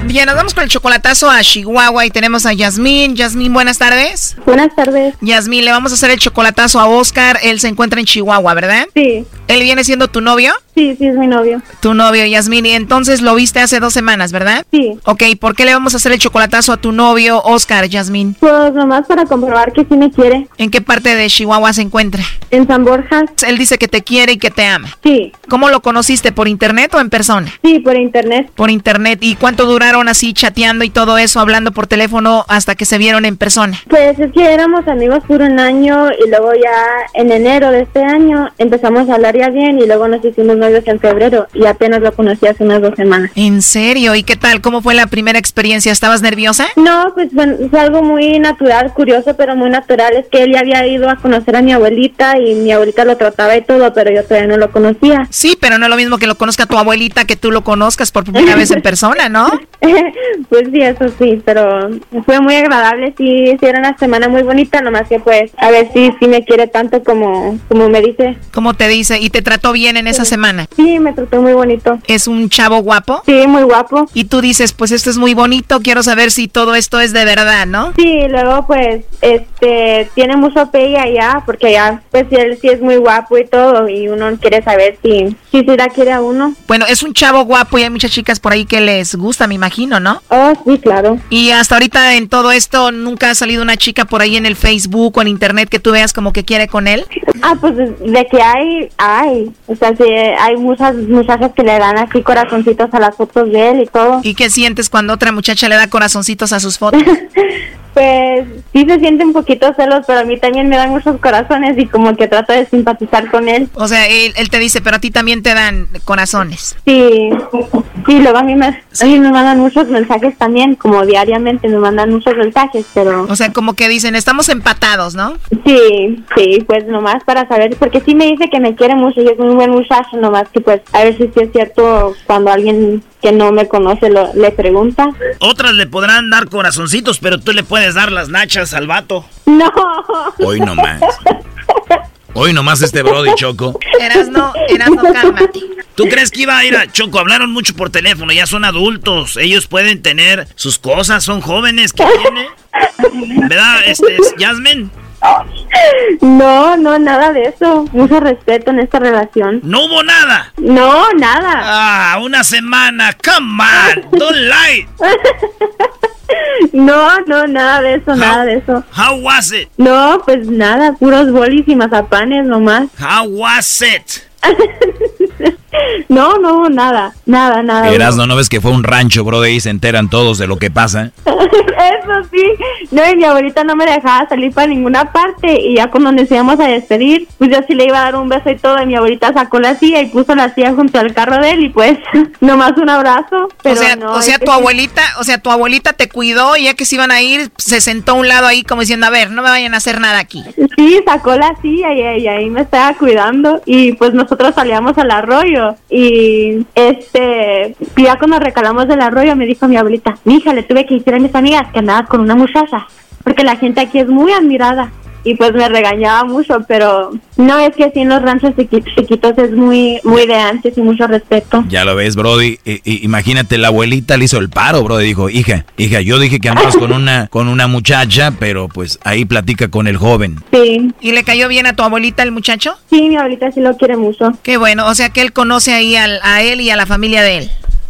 Bien, nos vamos con el chocolatazo a Chihuahua y tenemos a Yasmín. Yasmín, buenas tardes. Buenas tardes. Yasmín, le vamos a hacer el chocolatazo a Oscar. Él se encuentra en Chihuahua, ¿verdad? Sí. ¿Él viene siendo tu novio? Sí, sí, es mi novio. Tu novio, Yasmín. Y entonces lo viste hace dos semanas, ¿verdad? Sí. Ok, ¿por qué le vamos a hacer el chocolatazo a tu novio, Oscar, Yasmín? Pues nomás para comprobar que sí me quiere. ¿En qué parte de Chihuahua se encuentra? En San Borja. Él dice que te quiere y que te ama. Sí. ¿Cómo lo conociste? ¿Por internet o en persona? Sí, por internet. Por internet. ¿Y cuánto duraron así chateando y todo eso, hablando por teléfono hasta que se vieron en persona? Pues es que éramos amigos por un año y luego ya en enero de este año empezamos a hablar ya bien y luego nos hicimos novios en febrero y apenas lo conocí hace unas dos semanas. ¿En serio? ¿Y qué tal? ¿Cómo fue la primera experiencia? ¿Estabas nerviosa? No, pues bueno, fue algo muy natural, curioso, pero muy natural. Es que él ya había ido a conocer a mi abuelita y mi abuelita lo trataba y todo, pero yo todavía no lo conocía. Sí, pero no es lo mismo que lo conozca tu abuelita que tú lo conozcas por primera vez en persona, ¿no? pues sí, eso sí, pero fue muy agradable, sí, sí era una semana muy bonita, nomás que pues a ver si sí me quiere tanto como, como me dice. ¿Cómo te dice? ¿Y te trató bien en esa semana? Sí, me trató muy bonito. ¿Es un chavo guapo? Sí, muy guapo. Y tú dices, pues esto es muy bonito, quiero saber si todo esto es de verdad, ¿no? Sí, luego pues, este, tiene mucho pegue allá, porque allá, pues él sí es muy guapo y todo, y uno quiere saber si, si sí la quiere a uno. Bueno, es un chavo guapo y hay muchas chicas por ahí que les gusta, me imagino, ¿no? Oh, sí, claro. Y hasta ahorita en todo esto, ¿nunca ha salido una chica por ahí en el Facebook o en internet que tú veas como que quiere con él? Ah, pues de que hay, hay. O sea, sí, hay muchas muchachas que le dan así corazoncitos a las fotos de él y todo. ¿Y qué sientes cuando otra muchacha le da corazoncitos a sus fotos? Pues sí se siente un poquito celos, pero a mí también me dan muchos corazones y como que trato de simpatizar con él. O sea, él, él te dice, pero a ti también te dan corazones. Sí, sí, luego a mí, me, a mí me mandan muchos mensajes también, como diariamente me mandan muchos mensajes, pero... O sea, como que dicen, estamos empatados, ¿no? Sí, sí, pues nomás para saber, porque sí me dice que me quiere mucho y es muy buen muchacho, nomás que pues a ver si sí es cierto cuando alguien que no me conoce lo, le pregunta. Otras le podrán dar corazoncitos, pero tú le puedes dar las nachas al vato. No. Hoy nomás. Hoy nomás este Brody Choco. Eras no, eras no, cálmate. ¿Tú crees que iba a ir a Choco? Hablaron mucho por teléfono, ya son adultos. Ellos pueden tener sus cosas, son jóvenes. ¿Qué tiene? ¿Verdad, este, Jasmine? No, no, nada de eso. Mucho respeto en esta relación. ¿No hubo nada? No, nada. Ah, una semana. Come on, don't lie. No, no, nada de eso, nada de eso. How was it? No, pues nada, puros bolis y mazapanes nomás. How was it? No, no, nada, nada, nada. Eras, ¿no, ¿no ves que fue un rancho, bro? De ahí se enteran todos de lo que pasa. Eso sí. No, y mi abuelita no me dejaba salir para ninguna parte. Y ya cuando nos íbamos a despedir, pues yo sí le iba a dar un beso y todo. Y mi abuelita sacó la silla y puso la silla junto al carro de él. Y pues, nomás un abrazo. Pero o sea, no, o sea tu abuelita, o sea, tu abuelita te cuidó y ya que se iban a ir, se sentó a un lado ahí como diciendo, a ver, no me vayan a hacer nada aquí. Sí, sacó la silla y, y ahí me estaba cuidando. Y pues nosotros salíamos al arroyo. Y este, ya cuando recalamos del arroyo, me dijo mi abuelita, mija, le tuve que decir a mis amigas que andabas con una muchacha. Porque la gente aquí es muy admirada. Y pues me regañaba mucho, pero no es que así en los ranchos chiqui- chiquitos es muy, muy de antes y mucho respeto. Ya lo ves, Brody. I- imagínate, la abuelita le hizo el paro, Brody. Dijo, hija, hija, yo dije que andabas con una, con una muchacha, pero pues ahí platica con el joven. Sí. ¿Y le cayó bien a tu abuelita el muchacho? Sí, mi abuelita sí lo quiere mucho. Qué bueno, o sea que él conoce ahí al- a él y a la familia de él.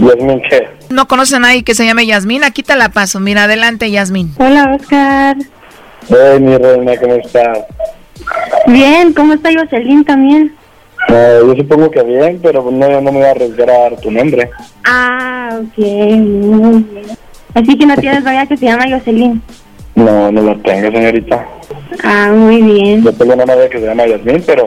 Yasmin, ¿qué? ¿No conoces a nadie que se llame Yasmín? Aquí te la paso. Mira, adelante, Yasmín. Hola, Oscar. Hey, mi reina, ¿cómo estás? Bien, ¿cómo está Jocelyn también? Eh, yo supongo que bien, pero no, no me voy a arriesgar a dar tu nombre. Ah, ok, muy bien. Así que no tienes novia que se llama Jocelyn. No, no la tengo, señorita. Ah, muy bien. Yo tengo una novia que se llama Yasmin, pero,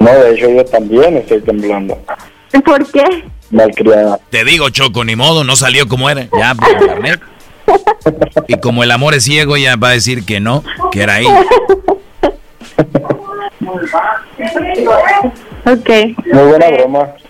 No, de hecho yo también estoy temblando. ¿Por qué? Malcriada. Te digo, Choco, ni modo, no salió como era. Ya, por internet. Y como el amor es ciego, ya va a decir que no, que era ahí. Ok. Muy buena broma.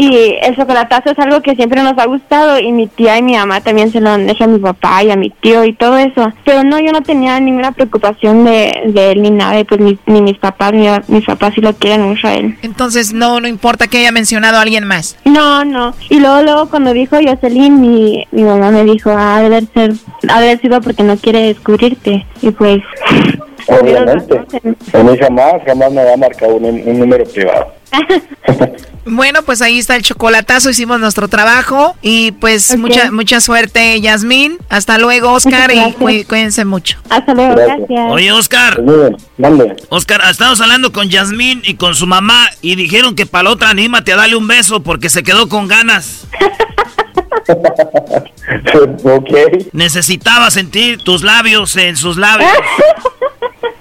Y el chocolatazo es algo que siempre nos ha gustado y mi tía y mi mamá también se lo han hecho a mi papá y a mi tío y todo eso. Pero no, yo no tenía ninguna preocupación de, de él ni nada y pues ni, ni mis papás, ni mis papás sí lo quieren mucho a él. Entonces, no, no importa que haya mencionado a alguien más. No, no. Y luego, luego cuando dijo Jocelyn, mi, mi mamá me dijo, ah, debe ser, haber sido porque no quiere descubrirte. Y pues... Obviamente. A mí jamás, jamás me va a marcar un, un número privado. Bueno, pues ahí está el chocolatazo, hicimos nuestro trabajo y pues mucha mucha suerte, Yasmín. Hasta luego, Oscar, y cuí- cuídense mucho. Hasta luego, gracias. Oye, Oscar. Mande. Oscar, estamos hablando con Yasmín y con su mamá y dijeron que para la otra anímate a darle un beso porque se quedó con ganas. ok. Necesitaba sentir tus labios en sus labios.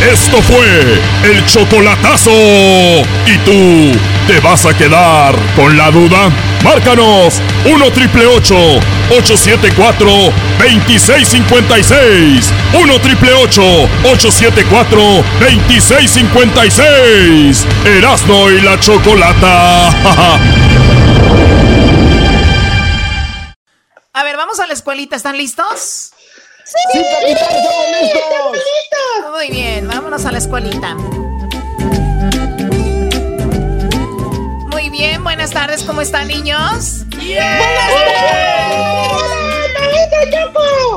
Esto fue el chocolatazo. ¿Y tú te vas a quedar con la duda? Márcanos 1 triple 874 2656. 1 triple 874 2656. Erasno y la chocolata. A ver, vamos a la escuelita, ¿están listos? ¡Sí, capitán, estamos listos! Muy bien, vámonos a la escuelita. Muy bien, buenas tardes, ¿cómo están niños?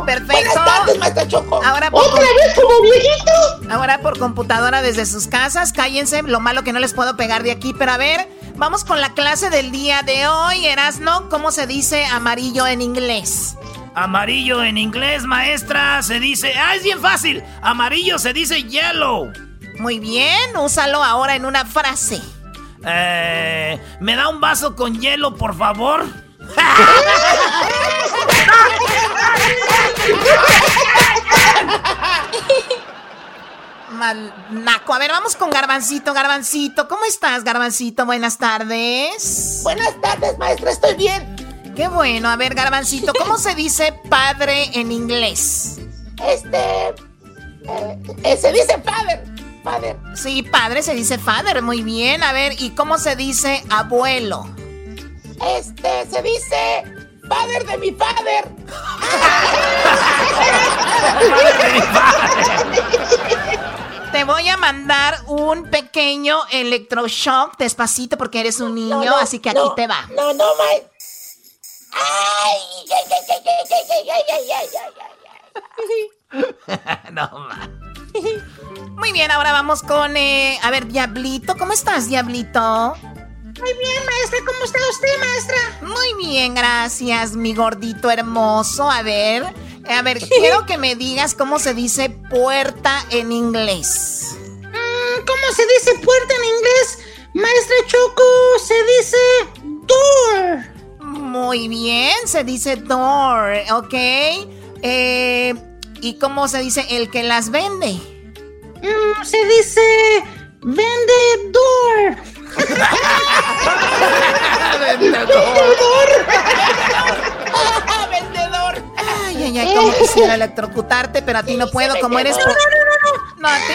Perfecto. Buenas tardes, maestra Choco. Ahora por ¿Otra vez como viejito? Ahora por computadora desde sus casas, cállense, lo malo que no les puedo pegar de aquí, pero a ver, vamos con la clase del día de hoy, Erasno, ¿cómo se dice amarillo en inglés? Amarillo en inglés, maestra, se dice... ¡Ah, es bien fácil! Amarillo se dice yellow. Muy bien, úsalo ahora en una frase. Eh, ¿Me da un vaso con hielo, por favor? Naco. A ver, vamos con Garbancito. Garbancito, ¿cómo estás, Garbancito? Buenas tardes. Buenas tardes, maestra, estoy bien. Qué bueno. A ver, Garbancito, ¿cómo se dice padre en inglés? Este. Eh, eh, se dice father. Father. Sí, padre se dice father. Muy bien. A ver, ¿y cómo se dice abuelo? Este, se dice father de mi father. Te voy a mandar un pequeño electroshock despacito porque eres un niño, así que aquí te va. No, no, Mike. No, ma. Muy bien, ahora vamos con, eh, a ver, Diablito, ¿cómo estás, Diablito? Muy bien, maestra, ¿cómo está usted, maestra? Muy bien, gracias, mi gordito hermoso. A ver, a ver, quiero que me digas cómo se dice puerta en inglés. Mm, ¿Cómo se dice puerta en inglés? Maestra Choco, se dice door. Muy bien, se dice door, ¿ok? Eh, ¿Y cómo se dice el que las vende? Mm, se dice vendedor. vendedor. vendedor. Ay, ay, ay, como quisiera electrocutarte, pero a ti no puedo, como eres. No, no, no, no. No, a ti.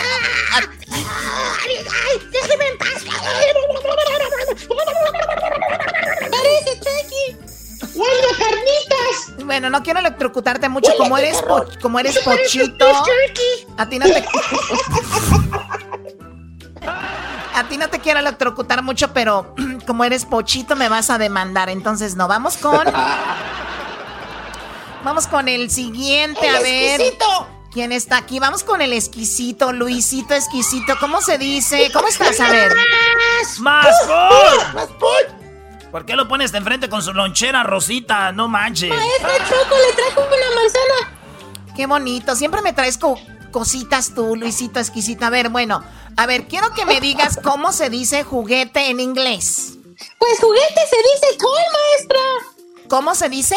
Ay, ay, déjeme en paz. Bueno, no quiero electrocutarte mucho, como eres, po como eres pochito. A ti no te. A ti no te quiero electrocutar mucho, pero como eres pochito me vas a demandar. Entonces no, vamos con... Vamos con el siguiente, el a ver. Exquisito. ¿Quién está aquí? Vamos con el exquisito, Luisito exquisito. ¿Cómo se dice? ¿Cómo estás? A ver. ¡Más ¡Más por! ¿Por qué lo pones de enfrente con su lonchera rosita? No manches. Maestra Choco le trajo una manzana. Qué bonito. Siempre me traes co cositas tú, Luisito exquisito. A ver, bueno. A ver, quiero que me digas cómo se dice juguete en inglés. Pues juguete se dice toy, maestra. ¿Cómo se dice?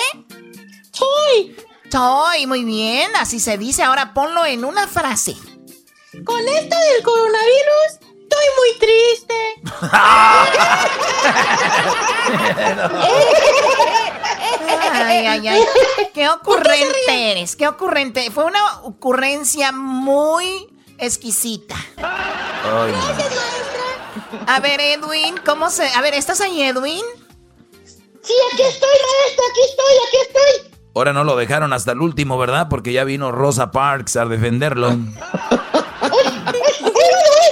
Toy. Toy, muy bien, así se dice. Ahora ponlo en una frase. Con esto del coronavirus, estoy muy triste. Ay, ay, ay. Qué ocurrente eres, qué ocurrente. Fue una ocurrencia muy exquisita. Ay. Gracias, maestra. A ver, Edwin, ¿cómo se...? A ver, ¿estás ahí, Edwin? Sí, aquí estoy, maestra, aquí estoy, aquí estoy. Ahora no lo dejaron hasta el último, ¿verdad? Porque ya vino Rosa Parks a defenderlo.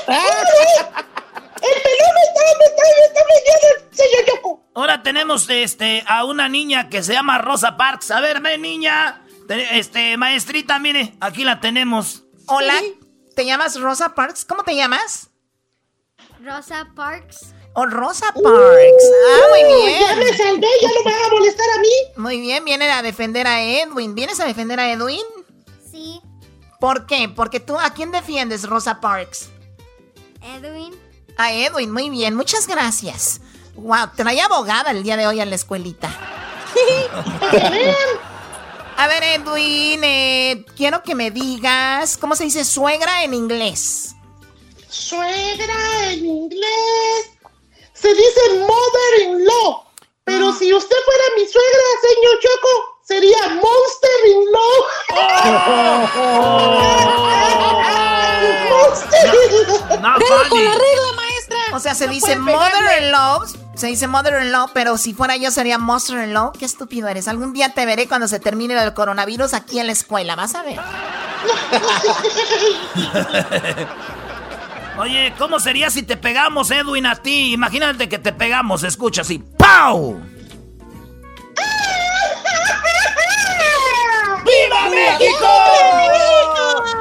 ¡El pelón está, está, está señor Yoko! Ahora tenemos este, a una niña que se llama Rosa Parks. A ver, ven, niña. Este, maestrita, mire, aquí la tenemos. Hola, ¿te llamas Rosa Parks? ¿Cómo te llamas? Rosa Parks. Oh, Rosa Parks. ah, muy bien. Ya me salvé, ya no me va a molestar a mí. Muy bien, viene a defender a Edwin. ¿Vienes a defender a Edwin? Sí. ¿Por qué? Porque tú, ¿a quién defiendes, Rosa Parks? Edwin. A Edwin, muy bien, muchas gracias. Wow, trae abogada el día de hoy en la escuelita. a ver, Edwin, eh, quiero que me digas, ¿cómo se dice suegra en inglés? Suegra en inglés. Se dice mother-in-law. Pero si usted fuera mi suegra, señor Choco, sería monster-in-law. No, con la regla, maestra. O sea, se No dice mother-in-law, se dice mother-in-law, pero si fuera yo sería monster-in-law. Qué estúpido eres. Algún día te veré cuando se termine el coronavirus aquí en la escuela, vas a ver. Oye, ¿cómo sería si te pegamos, Edwin, a ti? Imagínate que te pegamos, escucha así. ¡Pau! México!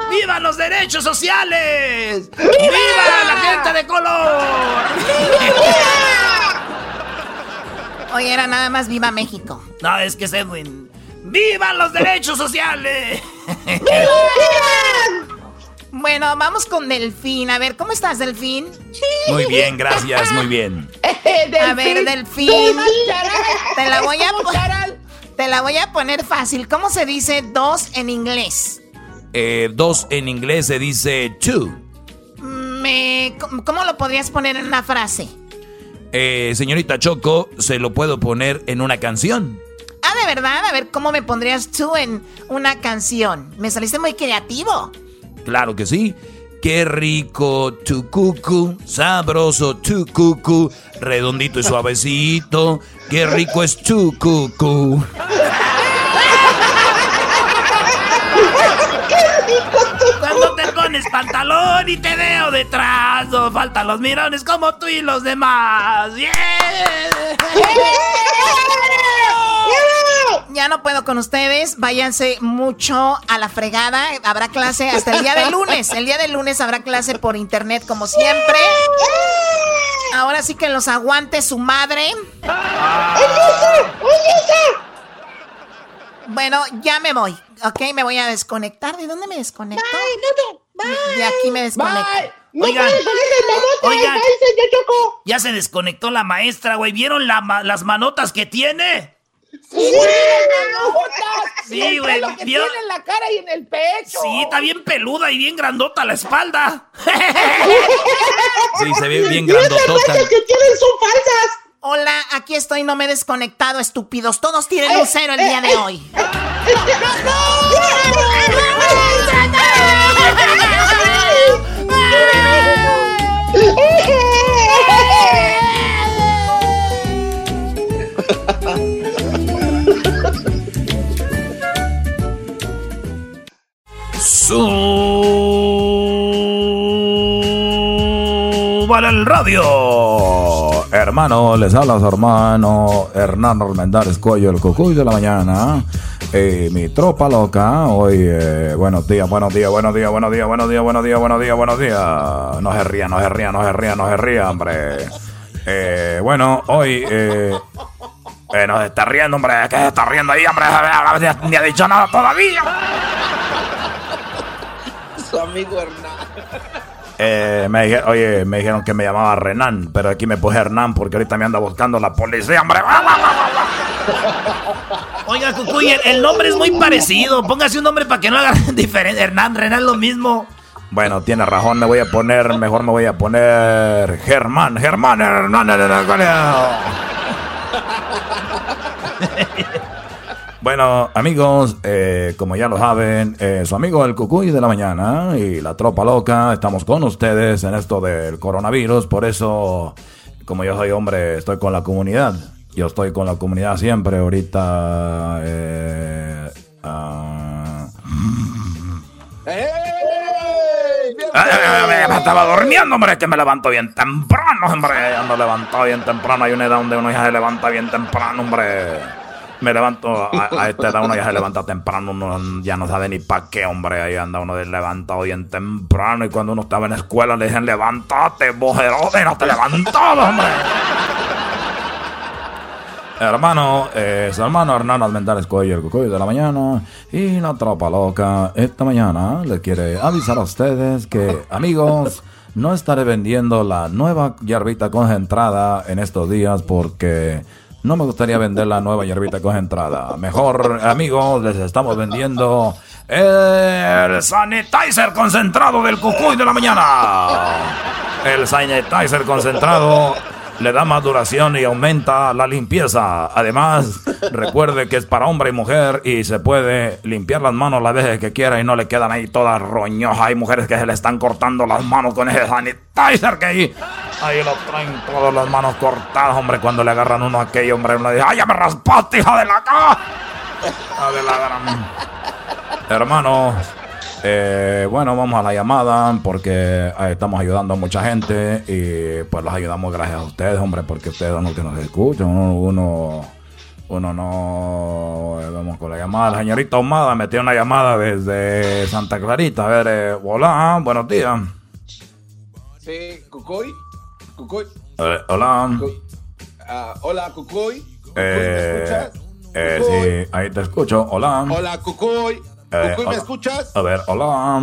¡Viva los derechos sociales! ¡Viva la gente de color! Oye, era nada más viva México. No, es que es Edwin. ¡Vivan los derechos sociales! Bueno, vamos con Delfín. A ver, ¿cómo estás, Delfín? Muy bien, gracias, muy bien. A ver, Delfín. Te la voy a te la voy a poner fácil. ¿Cómo se dice dos en inglés? Eh, dos en inglés se dice two. Me, ¿Cómo lo podrías poner en una frase? Eh, señorita Choco, se lo puedo poner en una canción. Ah, de verdad, a ver, ¿cómo me pondrías tú en una canción? Me saliste muy creativo. Claro que sí. Qué rico tu cucu, sabroso tu cucu, redondito y suavecito. Qué rico es tu cucu. Cuando te pones pantalón y te veo detrás, no faltan los mirones como tú y los demás. ¡Yeah! Ya no puedo con ustedes. Váyanse mucho a la fregada. Habrá clase hasta el día de lunes. El día de lunes habrá clase por internet como siempre. Ahora sí que los aguante su madre. Bueno, ya me voy. Ok, me voy a desconectar. ¿De dónde me desconecto? De aquí me desconecto. Oigan, oigan, ya se desconectó la maestra, güey. ¿Vieron la las manotas que tiene? ¡Sí, Sí, güey. Lo que tiene en la cara y en el pecho. Sí, está bien peluda y bien grandota la espalda. Sí, se ve bien grandotota. que tienen son falsas. Hola, aquí estoy, no me he desconectado, estúpidos. Todos tienen un cero el día de hoy. Suban el radio. Hermano, les habla su hermano Hernán Armendáriz Cuello, el cucuy de la mañana. Eh, mi tropa loca, hoy, eh, buenos días, buenos días, buenos días, buenos días, buenos días, buenos días, buenos días, buenos días. No se ría, no se ría, no se ría, no se ría, hombre. Eh, bueno, hoy, eh, eh, no se está riendo, hombre, ¿qué se está riendo ahí, hombre? Ni ha dicho nada todavía. Su amigo Hernán. Eh, me dije- oye, me dijeron que me llamaba Renan, pero aquí me puse Hernán porque ahorita me anda buscando la policía, hombre. Oiga, Cucuy, el, el nombre es muy parecido. Póngase un nombre para que no haga diferente. Hernán, Renan, lo mismo. Bueno, tiene razón, me voy a poner, mejor me voy a poner Germán, Germán, Hernán, Hernán, Hernán. Bueno, amigos, eh, como ya lo saben, eh, su amigo el Cucuy de la mañana y la tropa loca, estamos con ustedes en esto del coronavirus, por eso, como yo soy hombre, estoy con la comunidad. Yo estoy con la comunidad siempre, ahorita... eh, ah, Eh, me estaba durmiendo, hombre, que me levanto bien temprano, hombre. Ando levantado bien temprano. Hay una edad donde uno ya se levanta bien temprano, hombre. Me levanto, a, a esta edad uno ya se levanta temprano, uno ya no sabe ni para qué, hombre. Ahí anda uno levantado bien temprano. Y cuando uno estaba en la escuela le dicen, levántate, bojerote, no te levantabas, hombre. Hermano, eh, su hermano Hernán Almendares Cuello, el cucuy de la mañana y la tropa loca. Esta mañana le quiere avisar a ustedes que, amigos, no estaré vendiendo la nueva hierbita concentrada en estos días porque no me gustaría vender la nueva hierbita concentrada. Mejor, amigos, les estamos vendiendo el sanitizer concentrado del cucuy de la mañana. El sanitizer concentrado le da más duración y aumenta la limpieza. Además, recuerde que es para hombre y mujer y se puede limpiar las manos las veces que quiera y no le quedan ahí todas roñojas. Hay mujeres que se le están cortando las manos con ese sanitizer que ahí, ahí lo traen todas las manos cortadas, hombre. Cuando le agarran uno a aquello, hombre, uno le dice, ¡ay, ya me raspaste, hija de la ca! Hija de la gran... Hermano, eh, bueno, vamos a la llamada porque eh, estamos ayudando a mucha gente y pues los ayudamos gracias a ustedes, hombre, porque ustedes son los que nos escuchan. Uno, uno, uno no. eh, vamos con la llamada. La señorita Ahumada metió una llamada desde Santa Clarita. A ver, eh, hola, buenos días. Sí, Cucuy. Cucuy. Eh, hola. Ah, hola, Cucuy. Cucuy, ¿me Eh, escuchas? Eh, sí, ahí te escucho. Hola. Hola, Cucuy. Eh, Cucuy, ¿me escuchas? A ver, hola.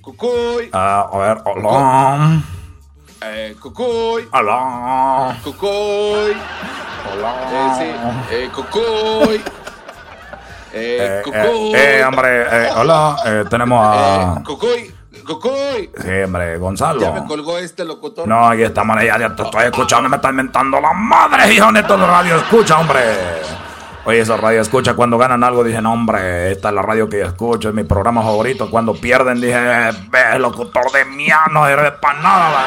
Cucuy. Ah, a ver, hola. Eh, Cucuy. Hola. Cucuy. Hola. Eh, sí. Eh, Cucuy. Eh, Eh, Cucuy. eh, eh, hombre, eh, hola. Eh, tenemos a. Cucuy. Cucuy. Sí, hombre, Gonzalo. Ya me colgó este locutor. No, aquí estamos, ya, ya te estoy escuchando, me están mentando la madre, hijo de todo radio escucha, hombre. Oye, esos radio escucha cuando ganan algo, dicen, hombre, esta es la radio que yo escucho, es mi programa favorito. Cuando pierden, dije, ve, locutor de mía, no eres para nada. va".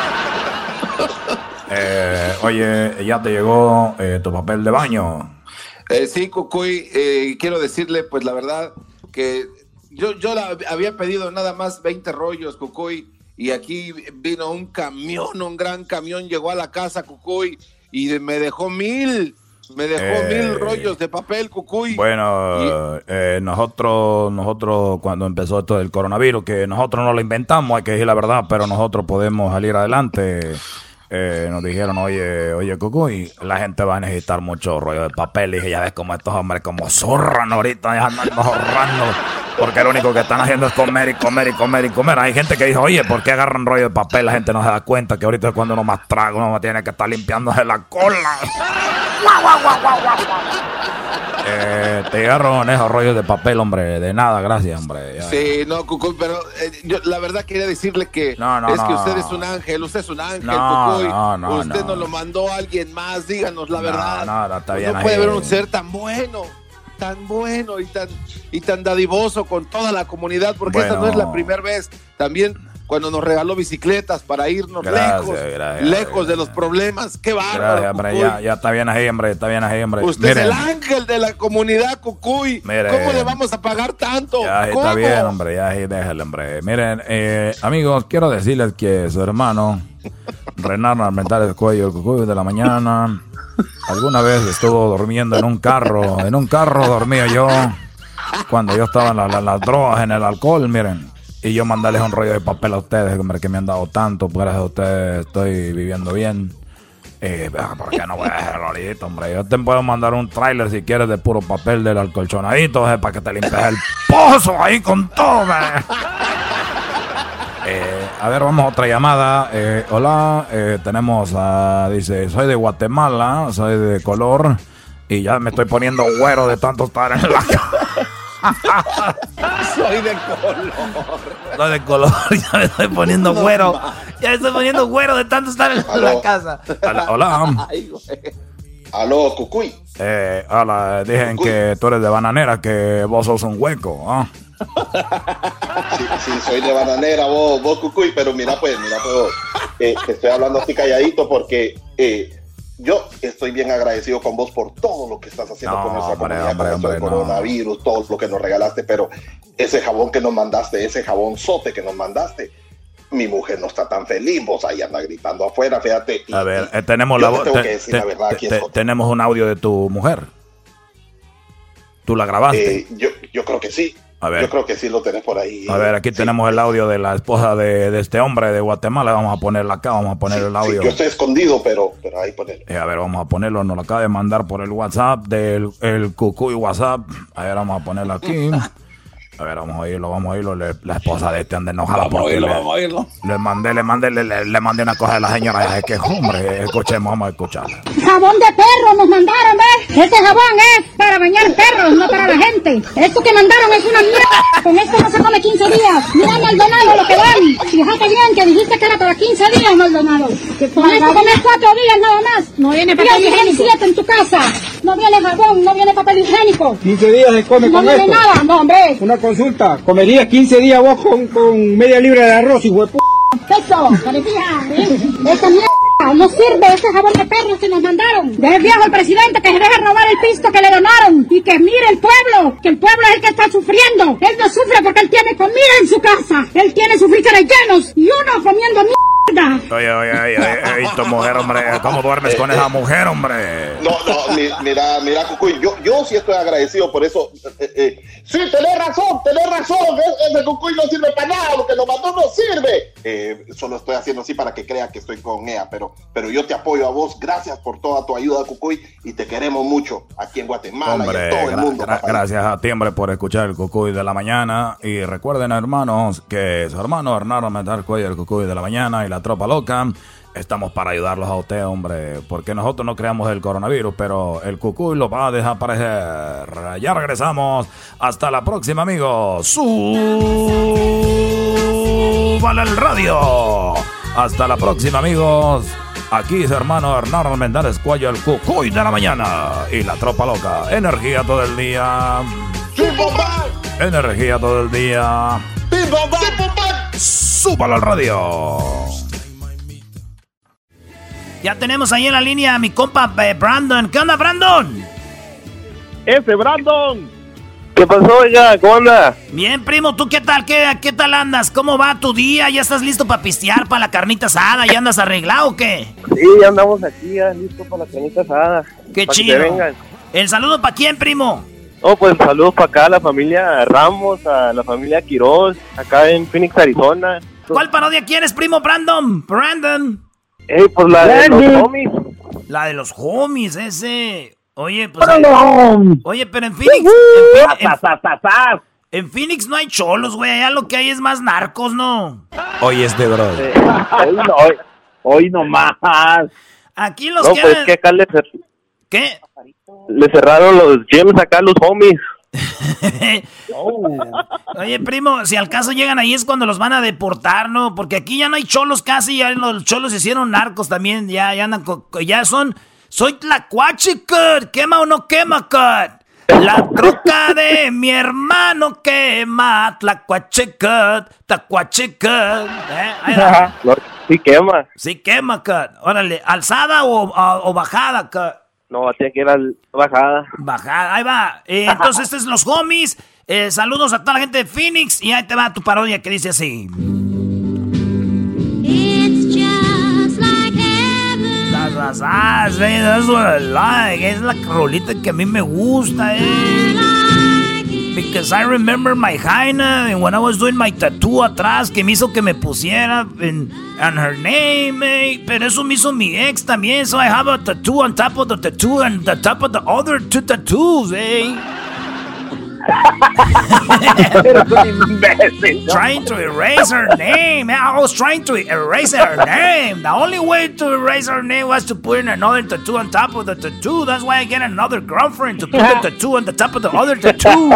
Eh, oye, ya te llegó eh, tu papel de baño. Eh, sí, Cucuy, eh, quiero decirle, pues la verdad, que yo, yo la había pedido nada más 20 rollos, Cucuy, y aquí vino un camión, un gran camión, llegó a la casa, Cucuy, y me dejó mil, me dejó Eh, mil rollos de papel, Cucuy. Bueno, eh, nosotros, nosotros cuando empezó esto del coronavirus, que nosotros no lo inventamos, hay que decir la verdad, pero nosotros podemos salir adelante. Eh, nos dijeron, oye, oye, Cucuy, la gente va a necesitar mucho rollo de papel. Y dije, ya ves como estos hombres como zurran ahorita, ya andan ahorrando. Porque lo único que están haciendo es comer y comer y comer y comer. Hay gente que dice, oye, ¿por qué agarran rollo de papel? La gente no se da cuenta que ahorita es cuando uno más traga, uno tiene que estar limpiándose la cola. Eh, te esos rollos de papel, hombre. De nada, gracias, hombre. Ya. Sí, no, Cucuy, pero eh, yo la verdad quería decirle que no, es que no. usted es un ángel, usted es un ángel, No, Cucuy. no, no, usted no. nos lo mandó a alguien más, díganos la verdad. no, no, está bien no puede haber un ser tan bueno, tan bueno y tan y tan dadivoso con toda la comunidad, porque esta no es la primera vez. También cuando nos regaló bicicletas para irnos Gracias, lejos, gracias, lejos de los problemas. Qué bárbaro. Gracias, hombre. Ya, ya está bien ahí, hombre. Está bien ahí, hombre. Usted es Miren, el ángel de la comunidad, Cucuy. ¿Cómo le vamos a pagar tanto? ya ¿Cómo? está bien, hombre. Ya déjale, hombre. Miren, eh, amigos, quiero decirles que su hermano, Renan Armentar el cuello, el cucuy de la mañana, alguna vez estuvo durmiendo en un carro. En un carro dormía yo cuando yo estaba en la- la- las drogas, en el alcohol, miren. Y yo mandarles un rollo de papel a ustedes, hombre, que me han dado tanto. Gracias a ustedes estoy viviendo bien. Eh, ¿Por qué no voy a dejarlo ahorita, hombre? Yo te puedo mandar un tráiler si quieres de puro papel del alcolchonadito, eh, para que te limpies el pozo ahí con todo, eh. A ver, vamos a otra llamada. Eh, hola, eh, tenemos a, dice, soy de Guatemala, soy de color y ya me estoy poniendo güero de tanto estar en la. Soy de color. Soy de color, ya me estoy poniendo güero. Ya me estoy poniendo güero de tanto estar en la Aló. casa. Hola, hola. Aló, Cucuy. Eh, hola, dicen que tú eres de bananera, que vos sos un hueco. ¿ah? Sí, sí, soy de bananera, vos, vos Cucuy, pero mira pues, mira pues, eh, te estoy hablando así calladito porque eh, yo estoy bien agradecido con vos por todo lo que estás haciendo No, con nuestra hombre, comunidad, hombre, con hombre, no. coronavirus, todo lo que nos regalaste, pero ese jabón que nos mandaste, ese jabón sote que nos mandaste, mi mujer no está tan feliz, vos ahí anda gritando afuera, fíjate. y- A ver, eh, tenemos la te te- te- la verdad, tenemos un audio de tu mujer. Tú la grabaste. eh, yo, yo creo que sí. A ver. Yo creo que sí lo tenés por ahí. A ver, aquí tenemos el audio de la esposa de, de este hombre de Guatemala. Vamos a ponerla acá, vamos a poner el Sí, audio. yo estoy escondido, pero, pero ahí ponelo. Eh, a ver, vamos a ponerlo. Nos lo acaba de mandar por el WhatsApp del el Cucuy WhatsApp. A ver, vamos a ponerlo aquí. A ver, vamos a oírlo, vamos a oírlo. Le- la esposa de este anda enojada Vamos a porque oírlo, le, vamos a oírlo. le mandé, le mandé, le, le- le mandé una cosa de la señora. Es que, hombre, escuchemos, vamos a escucharla. Jabón de perro nos mandaron, ¿ves? Este jabón es para bañar perros, no para la gente. Esto que mandaron es una mierda. Con esto no se come 15 días. Mira Maldonado lo que dan. Fíjate bien que dijiste que era para 15 días, Maldonado. Con esto comes 4 días nada más. No viene papel higiénico. 7 en tu casa. No viene jabón, no viene papel higiénico. 15 días se come No con viene esto. nada, no, hombre. Una consulta. ¿Comerías 15 días vos con, con media libra de arroz y huepo? Eso, parecía, ¿eh? Esta mierda no sirve, ese jabón de perros que nos mandaron. Deje viejo el presidente que se deje robar el pisto que le donaron. Y que mire el pueblo, que el pueblo es el que está sufriendo. Él no sufre porque él tiene comida en su casa. Él tiene sus freezers llenos y uno comiendo mierda. Oye, oye, oye, oye, oye, tu mujer, hombre. ¿Cómo duermes con esa mujer, hombre? No, no, mi- mira, mira, Cucuy, yo, yo sí estoy agradecido por eso. Eh, eh, sí, tenés razón, tenés razón. e- Ese Cucuy no sirve para nada, lo que nos mandó no sirve. Eh, solo estoy haciendo así para que crea que estoy con ella, pero pero, yo te apoyo a vos. Gracias por toda tu ayuda, Cucuy, y te queremos mucho aquí en Guatemala y en todo el mundo. gracias a ti, hombre, por escuchar el Cucuy de la mañana. Y recuerden, hermanos, que su hermano Hernando Metal Cuello, el Cucuy de la mañana y la tropa loca. Estamos para ayudarlos a usted, hombre, porque nosotros no creamos el coronavirus, pero el cucuy lo va a desaparecer. Ya regresamos. Hasta la próxima, amigos. Súbale el radio. Hasta la próxima, amigos. Aquí es hermano Hernán Almendares Cuello, el cucuy de la mañana. Y la tropa loca. Energía todo el día. Energía todo el día. Súbalo al radio. Ya tenemos ahí en la línea a mi compa eh, Brandon. ¿Qué onda, Brandon? Ese, Brandon. ¿Qué pasó, ya? ¿Cómo anda? Bien, primo, ¿tú qué tal? ¿Qué, ¿Qué tal andas? ¿Cómo va tu día? ¿Ya estás listo para pistear, para la carnita asada? ¿Ya andas arreglado o qué? Sí, ya andamos aquí, ya listo para la carnita asada. Qué chido. ¿El saludo para quién, primo? Oh, pues saludos para acá a la familia Ramos, a la familia Quiroz, acá en Phoenix, Arizona. ¿Cuál parodia quieres, primo Brandon? Brandon. Eh, pues la de los homies. La de los homies, ese. Oye, pues. Oye, pero en Phoenix. En, Phoenix no hay cholos, güey. Allá lo que hay es más narcos, ¿no? Hoy este, bro. hoy, no, hoy, no más. Aquí los no, que. Pues, que acá le ¿Qué? Le cerraron los gyms acá a los homies. Oye, primo, si al caso llegan ahí es cuando los van a deportar, ¿no? Porque aquí ya no hay cholos casi, ya los cholos se hicieron narcos también, ya, ya andan, ya son, soy tlacuache, cut, quema o no quema, cut. La troca de mi hermano quema, tlacuache, cut, tlacuache, cut. ¿Eh? sí quema. Sí quema, cut. Órale, ¿alzada o, o bajada, cut? No, tiene que ir a bajada. Bajada, ahí va. Eh, entonces, estos es los homies. Eh, saludos a toda la gente de Phoenix. Y ahí te va tu parodia que dice así. It's just like heaven. That's, that's, that's what I like. Es la rolita que a mí me gusta, eh. Because I remember my Jaina and when I was doing my tattoo atrás que me hizo que me pusiera en, on her name, eh. Pero eso me hizo mi ex también. So I have a tattoo on top of the tattoo and the top of the other two tattoos, eh. Trying to erase her name. I was trying to erase her name. The only way to erase her name was to put in another tattoo on top of the tattoo. That's why I get another girlfriend to put the tattoo on the top of the other tattoo.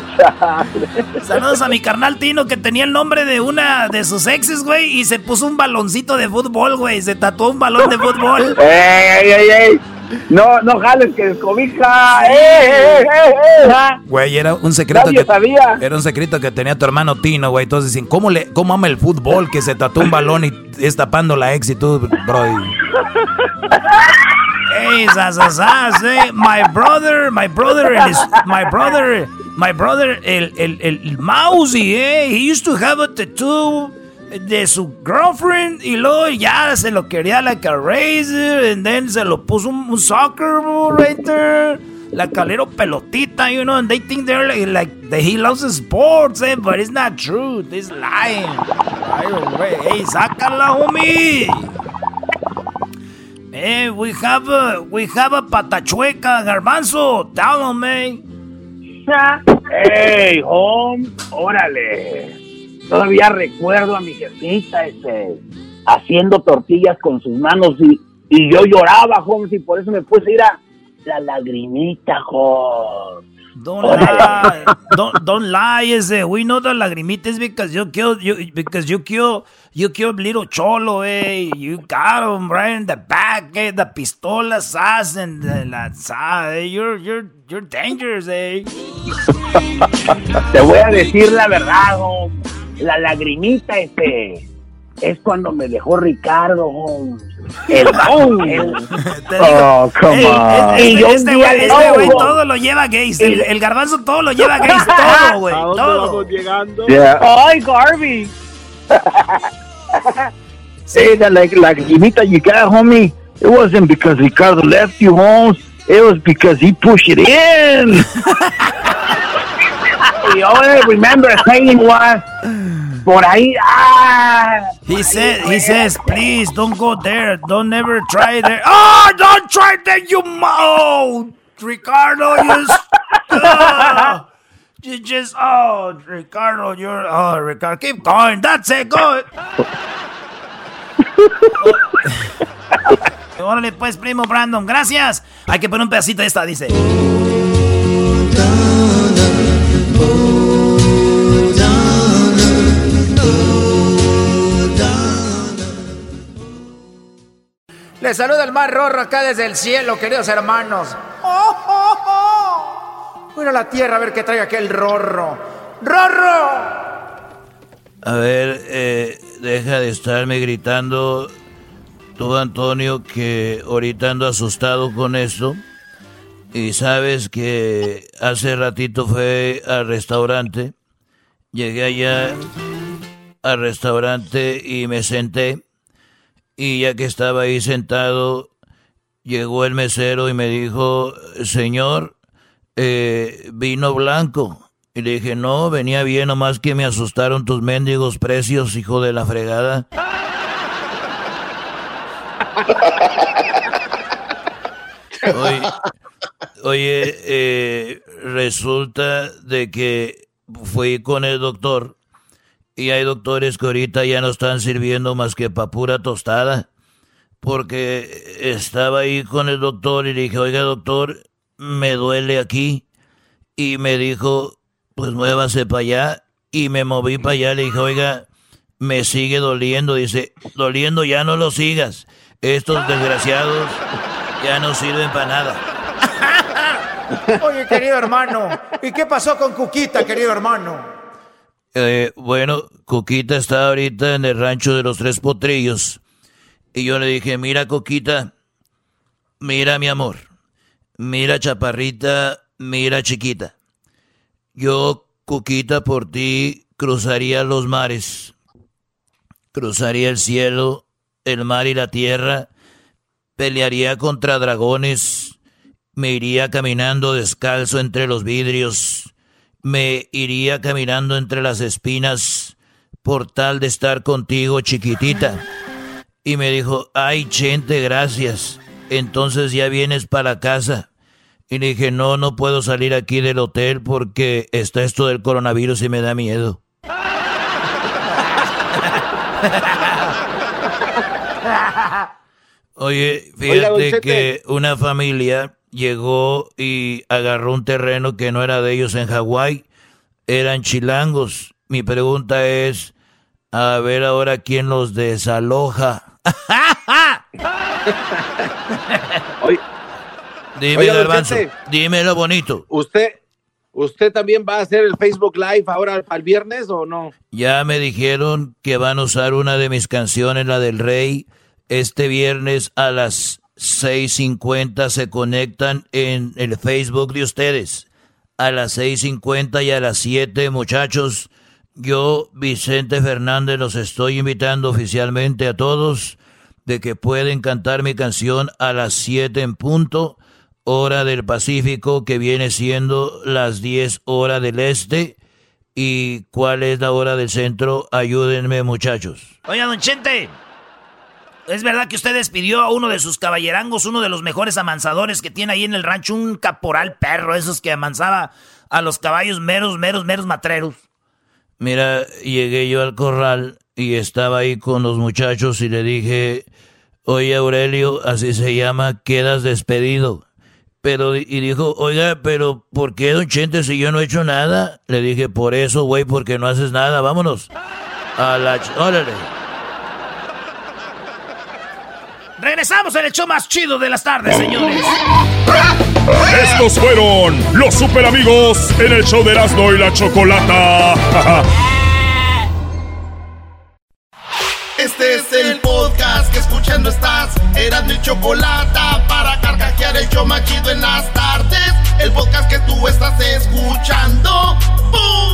Saludos a mi carnal Tino que tenía el nombre de una de sus exes, güey, y se puso un baloncito de fútbol, güey. Se tatuó un balón de fútbol. ¡Ey, ey, ey! No, no jales que descobija. ¡Eh, eh, eh, eh! Güey, era un secreto Nadie que sabía. era un secreto que tenía tu hermano Tino, güey. Entonces dicen, ¿cómo le cómo ama el fútbol que se tatuó un balón y es tapando la ex y tú, bro? Hey, zazazaz, eh. My brother, my brother, my brother, my brother, el, el, el eh. He used to have a tattoo de su girlfriend y luego ya se lo quería like a razor and then se lo puso un, soccer ball right there. La calero pelotita, you know, and they think they're like, like that he loves sports, eh, but it's not true. It's lying. Hey, sácala, homie. Eh, we have a, we have a patachueca, garbanzo. Tell him, eh. ¡Ey, home! ¡Órale! Todavía recuerdo a mi jefita, este, haciendo tortillas con sus manos y, y yo lloraba, Holmes, y por eso me puse a ir a la lagrimita, Holmes. Don't lie. don't, don't lie. We know the lagrimita is because you killed you because you kill you killed little cholo, eh? You got him right in the back, eh? The pistola sas and the, la sa, eh? You're you're you're dangerous, eh? Te voy a decir la verdad, Holmes. La lagrimita, este, es cuando me dejó Ricardo, Holmes. El, el- Oh, come on. este- Y yo un este este todo lo lleva gays. El, el garbanzo todo lo lleva gays. Todo, güey. Todo. llegando? Yeah. ¡Ay, Garvey! Hey, that like like lagrimita you got, homie. It wasn't because Ricardo left you, Holmes. It was because he pushed it in. y all remember saying was, por ahí. ¡Ah! He said, he says, please don't go there. Don't ever try there. Oh, don't try there, you mo. Ricardo, you. uh, you just, oh, Ricardo, you're, oh, Ricardo, keep going. That's it, good. Órale, pues, primo Brandon, gracias. Hay que poner un pedacito de esta, dice. Le saluda el mar rorro acá desde el cielo, queridos hermanos. ¡Oh, oh, oh! Mira la tierra a ver qué trae aquel rorro. ¡Rorro! A ver, eh, deja de estarme gritando tú, Antonio, que ahorita ando asustado con esto. Y sabes que hace ratito fue al restaurante. Llegué allá al restaurante y me senté. Y ya que estaba ahí sentado, llegó el mesero y me dijo, señor, eh, vino blanco. Y le dije, no, venía bien, nomás que me asustaron tus mendigos precios, hijo de la fregada. Oye, oye eh, resulta de que fui con el doctor y hay doctores que ahorita ya no están sirviendo más que para pura tostada. Porque estaba ahí con el doctor y le dije, oiga doctor, me duele aquí. Y me dijo, pues muévase para allá. Y me moví para allá, le dije, oiga, me sigue doliendo. Dice, doliendo ya no lo sigas. Estos desgraciados ya no sirven para nada. Oye, querido hermano, ¿y qué pasó con Cuquita, querido hermano? Eh, bueno, Coquita está ahorita en el rancho de los tres potrillos. Y yo le dije, mira Coquita, mira mi amor, mira chaparrita, mira chiquita. Yo, Coquita, por ti cruzaría los mares, cruzaría el cielo, el mar y la tierra, pelearía contra dragones, me iría caminando descalzo entre los vidrios, me iría caminando entre las espinas por tal de estar contigo, chiquitita. Y me dijo, ay, Chente, gracias. Entonces ya vienes para casa. Y le dije, no, no puedo salir aquí del hotel porque está esto del coronavirus y me da miedo. Oye, fíjate que una familia llegó y agarró un terreno que no era de ellos en Hawái. Eran chilangos. Mi pregunta es, a ver ahora quién los desaloja. Garbanzo, Chente. dímelo bonito. ¿Usted, ¿Usted también va a hacer el Facebook Live ahora para el viernes o no? Ya me dijeron que van a usar una de mis canciones, la del Rey. Este viernes a las 6.50 se conectan en el Facebook de ustedes. A las 6.50 y a las 7, muchachos. Yo, Vicente Fernández, los estoy invitando oficialmente a todos de que pueden cantar mi canción a las 7 en punto, hora del Pacífico, que viene siendo las 10 horas del Este. ¿Y cuál es la hora del centro? Ayúdenme, muchachos. Oiga, don Chente. ¿Es verdad que usted despidió a uno de sus caballerangos, uno de los mejores amansadores que tiene ahí en el rancho, un caporal perro, esos que amansaba a los caballos meros, meros, meros matreros? Mira, llegué yo al corral y estaba ahí con los muchachos y le dije, oye Aurelio, así se llama, quedas despedido. Pero, y dijo, oiga, pero ¿por qué, don Chente, si yo no he hecho nada? Le dije, por eso, güey, porque no haces nada, vámonos. A la... ch- Órale. Regresamos en el show más chido de las tardes, señores. Estos fueron los super amigos en el show de Erasmo y la Chocolata. Este es el podcast que escuchando estás. Eran mi chocolate para carcajear el show más chido en las tardes. El podcast que tú estás escuchando. ¡Bum!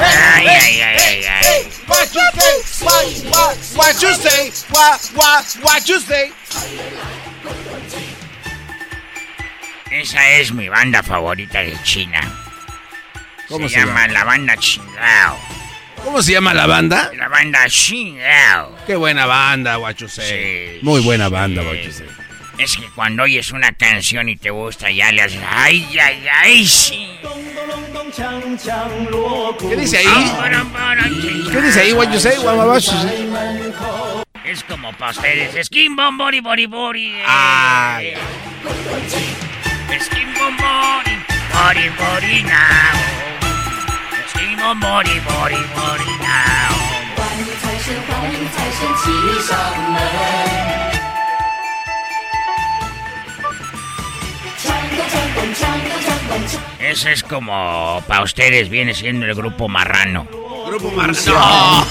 Ay, ay, ay, ay, ay. What you say? What, what, what you say? What, what, what you say? Esa es mi banda favorita de China. ¿Cómo se, se llama la banda Chingao. ¿Cómo se llama la banda? La banda Chingao. Qué buena banda, say. Muy buena banda, you say. Es que cuando oyes una canción y te gusta, ya le haces. ¡Ay, ay, ay! Sí. ¿Qué dice ahí? ¿Qué dice ahí, what you say? What, what you say? Es como para ustedes. Skin bom bori bori bori. eh. Ay. Skin bom bori bori bori now. Skin bom bori bori bori now. Ese es como para ustedes viene siendo el grupo marrano. Grupo Marciano.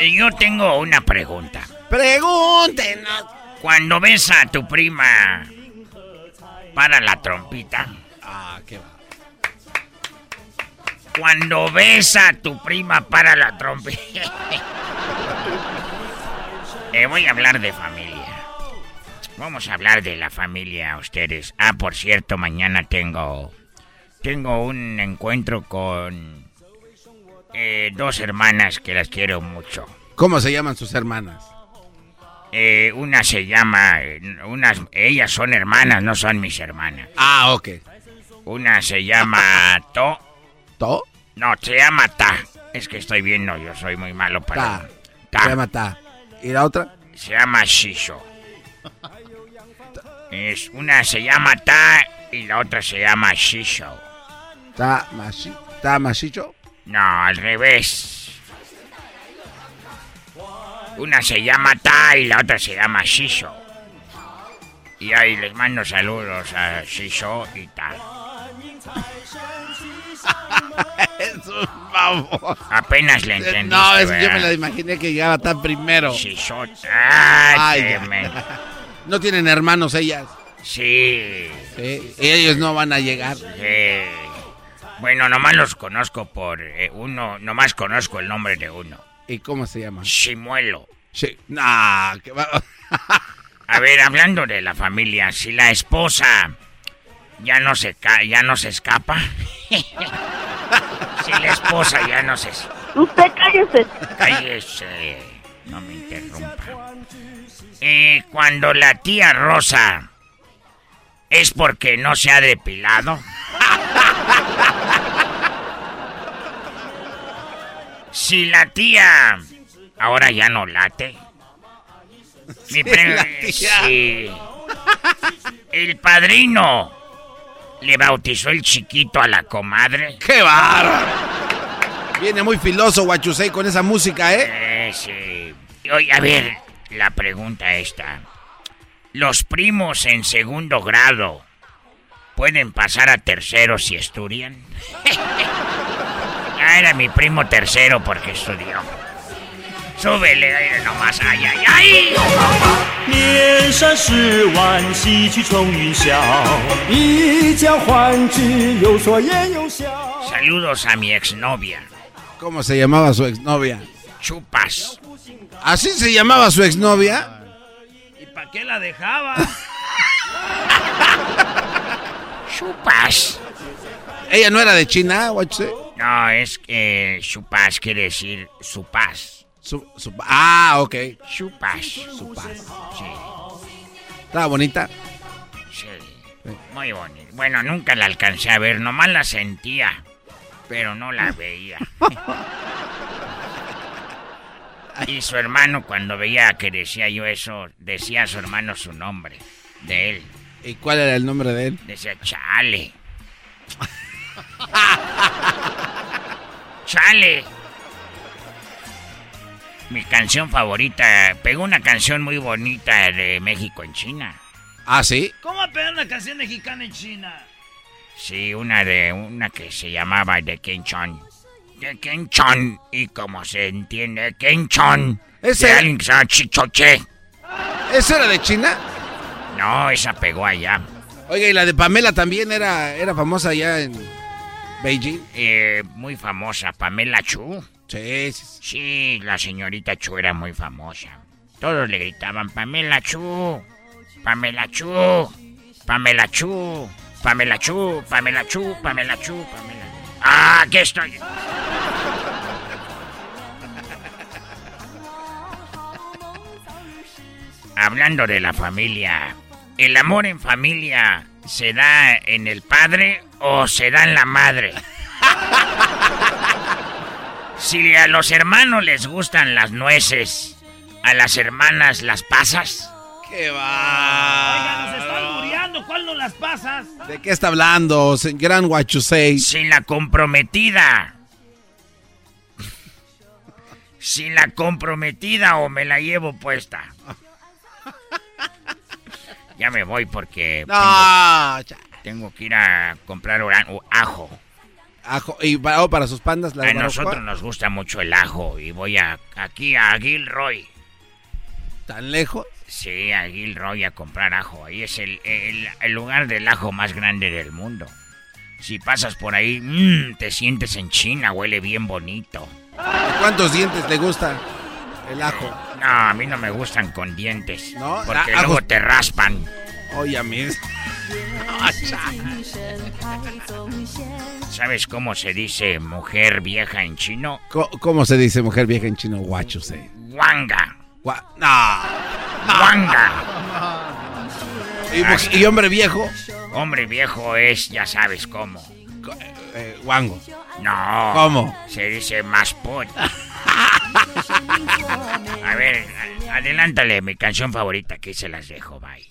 Eh, Yo tengo una pregunta. Pregúntenos. Cuando ves a tu prima para la trompita. Ah, qué va. Cuando ves a tu prima para la trompita. Eh, voy a hablar de familia. Vamos a hablar de la familia ustedes. Ah, por cierto, mañana tengo tengo un encuentro con eh, dos hermanas que las quiero mucho. ¿Cómo se llaman sus hermanas? Eh, una se llama, unas, ellas son hermanas, no son mis hermanas. Ah, ok. Una se llama To. ¿To? No, se llama Ta. Es que estoy viendo, yo soy muy malo para. Ta. Se llama Ta. ¿Y la otra? Se llama Shisho. Es, una se llama Ta y la otra se llama Shisho. ¿Ta, machi, ta machicho? No, al revés. Una se llama Ta y la otra se llama Shisho. Y ahí les mando saludos a Shisho y Ta. es un baboso. Apenas le entendiste, No, es yo me la imaginé que llegaba tan primero. Shisho. Ay, Ay, No tienen hermanos ellas. Sí. Sí, ellos no van a llegar. Sí. Bueno, nomás los conozco por eh, uno, nomás conozco el nombre de uno. ¿Y cómo se llama? Chimuelo. Sí. Nah, que va- A ver, hablando de la familia, si la esposa ya no se ca ya no se escapa. si la esposa ya no se Usted cállese. cállese, no me interrumpa. Eh, cuando la tía Rosa es porque no se ha depilado. si la tía ahora ya no late. Mi tía. sí. El padrino le bautizó el chiquito a la comadre. ¡Qué bárbaro! Viene muy filoso Guachusei con esa música, ¿eh? Eh, sí. Oye, a ver, la pregunta esta. ¿Los primos en segundo grado pueden pasar a tercero si estudian? ah, era mi primo tercero porque estudió. Súbele, aire nomás, ay, ay, ay. 年少时玩戏曲冲云霄，一将欢聚，有说言有笑。 Saludos a mi exnovia, ¿Cómo se llamaba su exnovia? Chupas. ¿Así se llamaba su exnovia? ¿Y para qué la dejaba? Chupas. ¿Ella no era de China, Guachusei? No, es que Chupas quiere decir su paz. Su, su- ah, ok. Chupas. Su paz. Sí. Estaba bonita. Sí, muy bonito. Bueno, nunca la alcancé a ver, nomás la sentía, pero no la veía. y su hermano, cuando veía que decía yo eso, decía a su hermano su nombre, de él. ¿Y cuál era el nombre de él? Decía, chale. chale. Mi canción favorita. Pegó una canción muy bonita de México en China. ¿Ah, sí? ¿Cómo pegar una canción mexicana en China? Sí, una de una que se llamaba de Kenchon. De. Y como se entiende, Kenchon. Ese- De alguien que se llama Chichoche. ¿Esa era de China? No, esa pegó allá. Oiga, y la de Pamela también era, era famosa allá en Beijing. Eh, muy famosa, Pamela Chu. Sí, sí, Sí, la señorita Chu era muy famosa. Todos le gritaban, Pamela Chu, Pamela Chu, Pamela Chu, Pamela Chu, Pamela Chu, Pamela Chu, Pamela. Ah, aquí estoy. Hablando de la familia, ¿el amor en familia se da en el padre o se da en la madre? Si a los hermanos les gustan las nueces, a las hermanas las pasas. ¡Qué va! Nos están muriendo. ¿Cuál no las pasas? ¿De qué está hablando, gran Huachusei? Si la comprometida. Si la comprometida o me la llevo puesta. Ya me voy porque No, tengo, tengo que ir a comprar ajo. Ajo, y para, oh, para sus pandas, la A nosotros nos gusta mucho el ajo y voy a aquí a Gilroy. ¿Tan lejos? Sí, a Gilroy a comprar ajo. Ahí es el, el- el lugar del ajo más grande del mundo. Si pasas por ahí, mm, te sientes en China, huele bien bonito. ¿Cuántos dientes le gusta el ajo? No, a mí no me gustan con dientes. ¿No? Porque Ah, luego ajo- te raspan. Oye, a mí. ¿Sabes cómo se dice mujer vieja en chino? ¿Cómo se dice mujer vieja en chino? Huachusei. Wanga. Gua- no. Wanga. ¿Y, hombre viejo? Hombre viejo es, ya sabes cómo. Eh, guango. No. ¿Cómo? Se dice masput. A ver, adelántale mi canción favorita, que se las dejo, bye.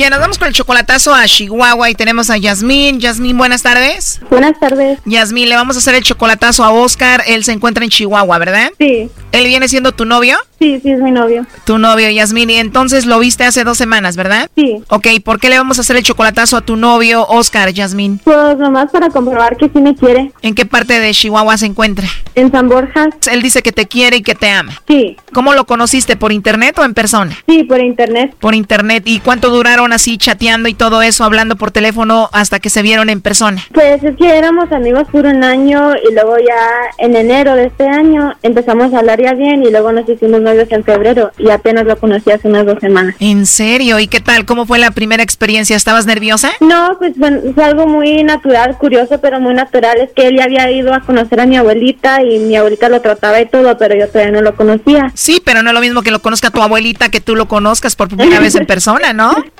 Bien, nos vamos con el chocolatazo a Chihuahua y tenemos a Yasmín. Yasmín, buenas tardes. Buenas tardes. Yasmín, le vamos a hacer el chocolatazo a Oscar. Él se encuentra en Chihuahua, ¿verdad? Sí. ¿Él viene siendo tu novio? Sí, sí, es mi novio. Tu novio, Yasmín. Y entonces lo viste hace dos semanas, ¿verdad? Sí. Ok, ¿por qué le vamos a hacer el chocolatazo a tu novio, Oscar, Yasmín? Pues nomás para comprobar que sí me quiere. ¿En qué parte de Chihuahua se encuentra? En San Borja. Él dice que te quiere y que te ama. Sí. ¿Cómo lo conociste? ¿Por internet o en persona? Sí, por internet. Por internet. ¿Y cuánto duraron así chateando y todo eso, hablando por teléfono hasta que se vieron en persona? Pues es que éramos amigos por un año y luego ya en enero de este año empezamos a hablar ya bien y luego nos hicimos novios en febrero y apenas lo conocí hace unas dos semanas. ¿En serio? ¿Y qué tal? ¿Cómo fue la primera experiencia? ¿Estabas nerviosa? No, pues bueno, fue algo muy natural, curioso, pero muy natural. Es que él ya había ido a conocer a mi abuelita y mi abuelita lo trataba y todo, pero yo todavía no lo conocía. Sí, pero no es lo mismo que lo conozca tu abuelita que tú lo conozcas por primera vez en persona, ¿no?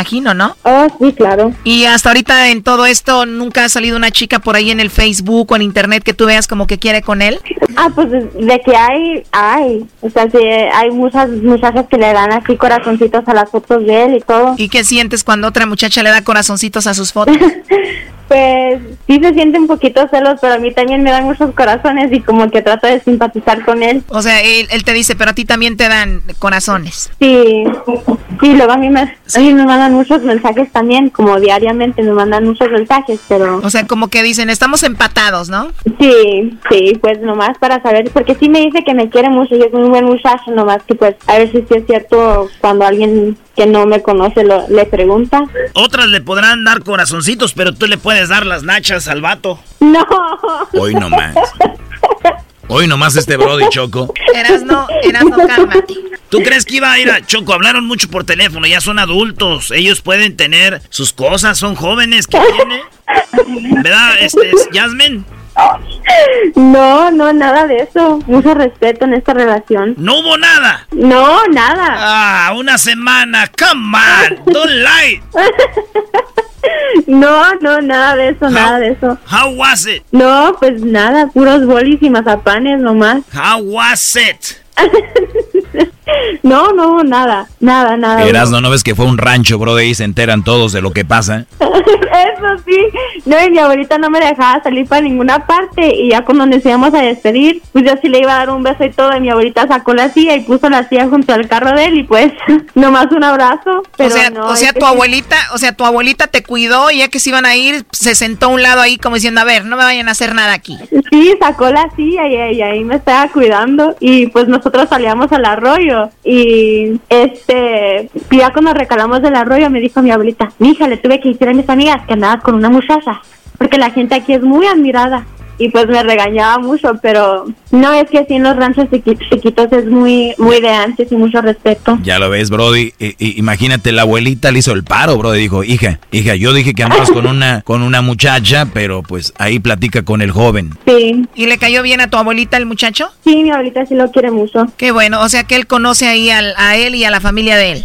imagino, ¿no? Oh, sí, claro. Y hasta ahorita en todo esto, ¿nunca ha salido una chica por ahí en el Facebook o en internet que tú veas como que quiere con él? Ah, pues de que hay, hay. O sea, sí, hay muchas muchachas que le dan así corazoncitos a las fotos de él y todo. ¿Y qué sientes cuando otra muchacha le da corazoncitos a sus fotos? Pues sí se siente un poquito celos, pero a mí también me dan muchos corazones y como que trato de simpatizar con él. O sea, él, él te dice, pero a ti también te dan corazones. Sí, sí, luego a mí, me, a mí me mandan muchos mensajes también, como diariamente me mandan muchos mensajes, pero... O sea, como que dicen, estamos empatados, ¿no? Sí, sí, pues nomás para saber, porque sí me dice que me quiere mucho y es un buen muchacho, nomás que pues a ver si sí es cierto cuando alguien que no me conoce lo, le pregunta. Otras le podrán dar corazoncitos, pero tú le puedes dar las nachas al vato. No. Hoy nomás. Hoy nomás este Brody Choco. Eras no, eras no, cálmate. ¿Tú crees que iba a ir a Choco? Hablaron mucho por teléfono, ya son adultos. Ellos pueden tener sus cosas, son jóvenes. ¿Qué tiene? ¿Verdad, este, Jasmine? No, no, nada de eso. Mucho respeto en esta relación. ¿No hubo nada? No, nada. Ah, una semana. Come on, don't lie. No, no, nada de eso, nada de eso. How was it? No, pues nada, puros bolis y mazapanes nomás. How was it? No, no, nada, nada, nada. Eras, ¿no, ¿no ves que fue un rancho, Brody? Y se enteran todos de lo que pasa. Eso sí. No, y mi abuelita no me dejaba salir para ninguna parte. Y ya cuando nos íbamos a despedir, pues yo sí le iba a dar un beso y todo. Y mi abuelita sacó la silla y puso la silla junto al carro de él. Y pues, nomás un abrazo. Pero o sea, no, o sea que tu abuelita, o sea, tu abuelita te cuidó y ya que se iban a ir, se sentó a un lado ahí como diciendo, a ver, no me vayan a hacer nada aquí. Sí, sacó la silla y, y ahí me estaba cuidando y pues nosotros salíamos al arroyo y este, ya cuando recalamos del arroyo me dijo mi abuelita, hija, le tuve que decir a mis amigas que andabas con una muchacha, porque la gente aquí es muy admirada y pues me regañaba mucho, pero no es que así en los ranchos chiqui- chiquitos es muy, muy de antes y mucho respeto. Ya lo ves, Brody. I- i- imagínate, la abuelita le hizo el paro, Brody. Dijo, hija, hija, yo dije que andabas con una, con una muchacha, pero pues ahí platica con el joven. Sí. ¿Y le cayó bien a tu abuelita el muchacho? Sí, mi abuelita sí lo quiere mucho. Qué bueno, o sea que él conoce ahí al- a él y a la familia de él.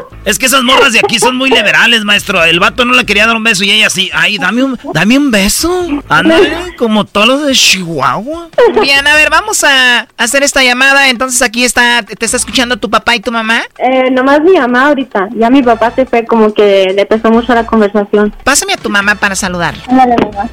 Es que esas morras de aquí son muy liberales, maestro. El vato no le quería dar un beso y ella sí. Ay, dame un, dame un beso. Ándale, como todos los de Chihuahua. Bien, a ver, vamos a hacer esta llamada. Entonces aquí está, te está escuchando tu papá y tu mamá. Eh, nomás mi mamá ahorita, ya mi papá se fue como que le pesó mucho la conversación. Pásame a tu mamá para saludar. Ándale, mamá.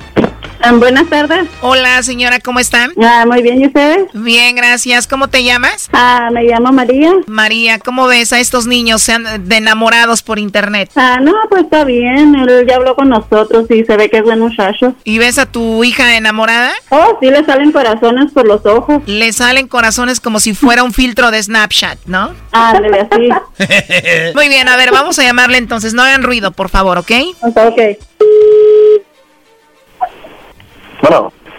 Ah, buenas tardes. Hola, señora, ¿cómo están? Ah, muy bien, ¿y ustedes? Bien, gracias. ¿Cómo te llamas? Ah, me llamo María. María, ¿cómo ves a estos niños sean de enamorados por internet? Ah, no, pues está bien, él ya habló con nosotros y se ve que es buen muchacho. ¿Y ves a tu hija enamorada? Oh, sí, le salen corazones por los ojos. Le salen corazones como si fuera un filtro de Snapchat, ¿no? Ándale, así. Muy bien, a ver, vamos a llamarle entonces. No hagan ruido, por favor, ¿ok? Ok. Bueno,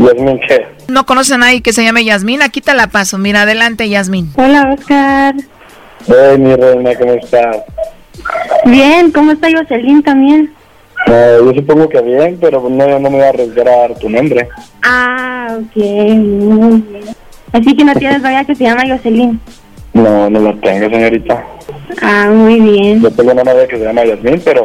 Yasmín, ¿qué? ¿No conoces a nadie que se llame Yasmín? Aquí te la paso. Mira, adelante, Yasmín. Hola, Oscar. Hey, mi reina, ¿cómo estás? Bien, ¿cómo está Jocelyn también? Eh, yo supongo que bien, pero no, no me voy a arriesgar a dar tu nombre. Ah, ok, muy bien. Así que no tienes novia que se llama Jocelyn. No, no la tengo, señorita. Ah, muy bien. Yo tengo una novia que se llama Yasmín, pero,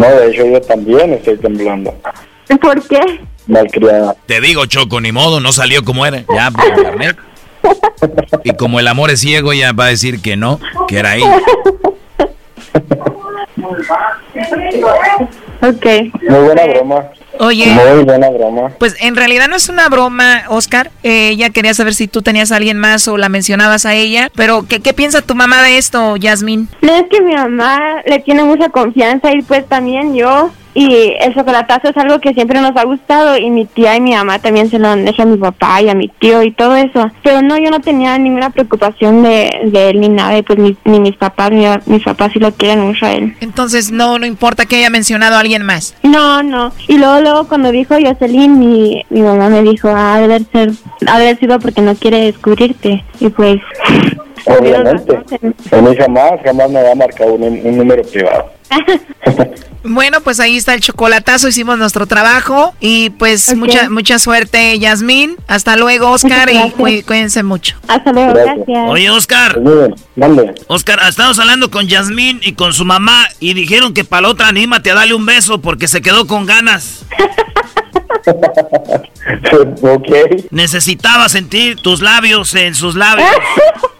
No, de hecho yo también estoy temblando. ¿Por qué? Malcriada. Te digo, Choco, ni modo, no salió como era. Ya, por internet. Y como el amor es ciego, ya va a decir que no, que era ahí. Ok. Muy buena broma. Oye. Muy buena broma. Pues en realidad no es una broma, Oscar. Eh, ella quería saber si tú tenías a alguien más o la mencionabas a ella. Pero, ¿qué, qué piensa tu mamá de esto, Yasmín? No es que mi mamá le tiene mucha confianza y pues también yo. Y el chocolatazo es algo que siempre nos ha gustado y mi tía y mi mamá también se lo han hecho a mi papá y a mi tío y todo eso. Pero no, yo no tenía ninguna preocupación de, de él ni nada y pues ni, ni mis papás, ni mis papás sí lo quieren mucho a él. Entonces, no, no importa que haya mencionado a alguien más. No, no. Y luego, luego cuando dijo Jocelyn, mi, mi mamá me dijo, ah, debe ser, ha de haber sido porque no quiere descubrirte. Y pues... Obviamente. A mí jamás, jamás me va a marcar un, un número privado. Bueno, pues ahí está el chocolatazo, hicimos nuestro trabajo y pues mucha mucha suerte, Yasmín. Hasta luego, Oscar, y Gracias. cuídense mucho. Hasta luego, Gracias. gracias. Oye, Oscar. Mande. Oscar, estamos hablando con Yasmín y con su mamá y dijeron que para la otra anímate a darle un beso porque se quedó con ganas. ok. Necesitaba sentir tus labios en sus labios.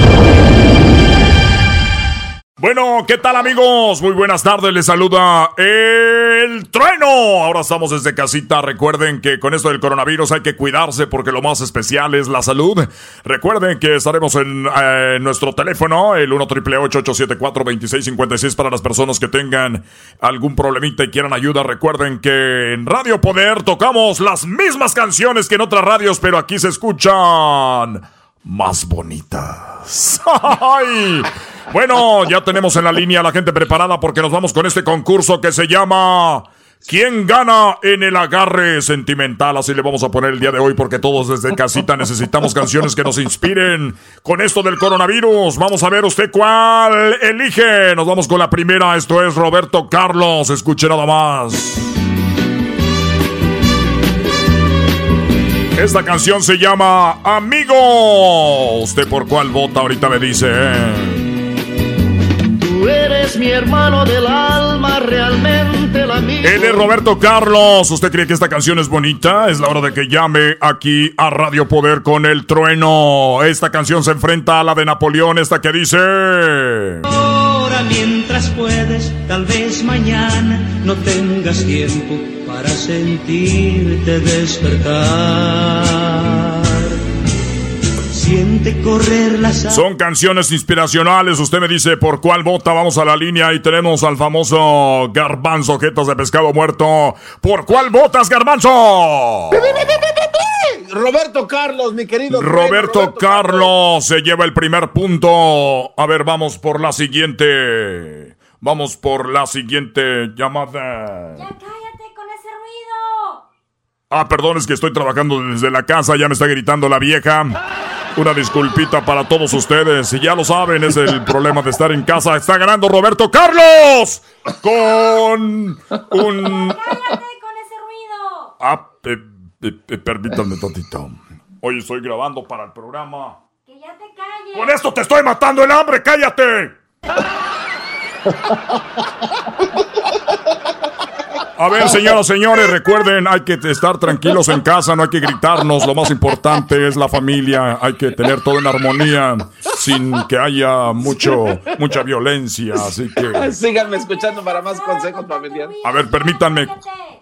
Bueno, ¿qué tal amigos? Muy buenas tardes, les saluda el trueno. Ahora estamos desde casita. Recuerden que con esto del coronavirus hay que cuidarse porque lo más especial es la salud. Recuerden que estaremos en eh, nuestro teléfono, el 1 triple 874 2656 para las personas que tengan algún problemita y quieran ayuda. Recuerden que en Radio Poder tocamos las mismas canciones que en otras radios, pero aquí se escuchan más bonitas. Bueno, ya tenemos en la línea a la gente preparada porque nos vamos con este concurso que se llama ¿Quién gana en el agarre sentimental? Así le vamos a poner el día de hoy porque todos desde casita necesitamos canciones que nos inspiren con esto del coronavirus. Vamos a ver usted cuál elige. Nos vamos con la primera. Esto es Roberto Carlos. Escuche nada más. Esta canción se llama Amigo. ¿Usted por cuál vota? Ahorita me dice. ¿eh? Tú eres mi hermano del alma, realmente el amigo. Él es Roberto Carlos. ¿Usted cree que esta canción es bonita? Es la hora de que llame aquí a Radio Poder con el trueno. Esta canción se enfrenta a la de Napoleón, esta que dice... Ahora mientras puedes, tal vez mañana no tengas tiempo para sentirte despertar. Siente correr las Son canciones inspiracionales. Usted me dice por cuál vota. Vamos a la línea y tenemos al famoso Garbanzo, jetas de pescado muerto. ¿Por cuál votas, Garbanzo? Roberto Carlos, mi querido. Roberto, Carlos se lleva el primer punto. A ver, vamos por la siguiente. Vamos por la siguiente llamada. Ah, perdón, es que estoy trabajando desde la casa, ya me está gritando la vieja. Una disculpita para todos ustedes. Y ya lo saben, es el problema de estar en casa. Está ganando Roberto Carlos con un... ¡Cállate con ese ruido! Ah, eh, eh, permítanme tantito. Hoy estoy grabando para el programa. ¡Que ya te calles! ¡Con esto te estoy matando el hambre! ¡Cállate! A ver, señoras, señores, recuerden, hay que estar tranquilos en casa, no hay que gritarnos, lo más importante es la familia, hay que tener todo en armonía, sin que haya mucho, mucha violencia, así que... Síganme escuchando para más consejos familiares. A ver, permítanme,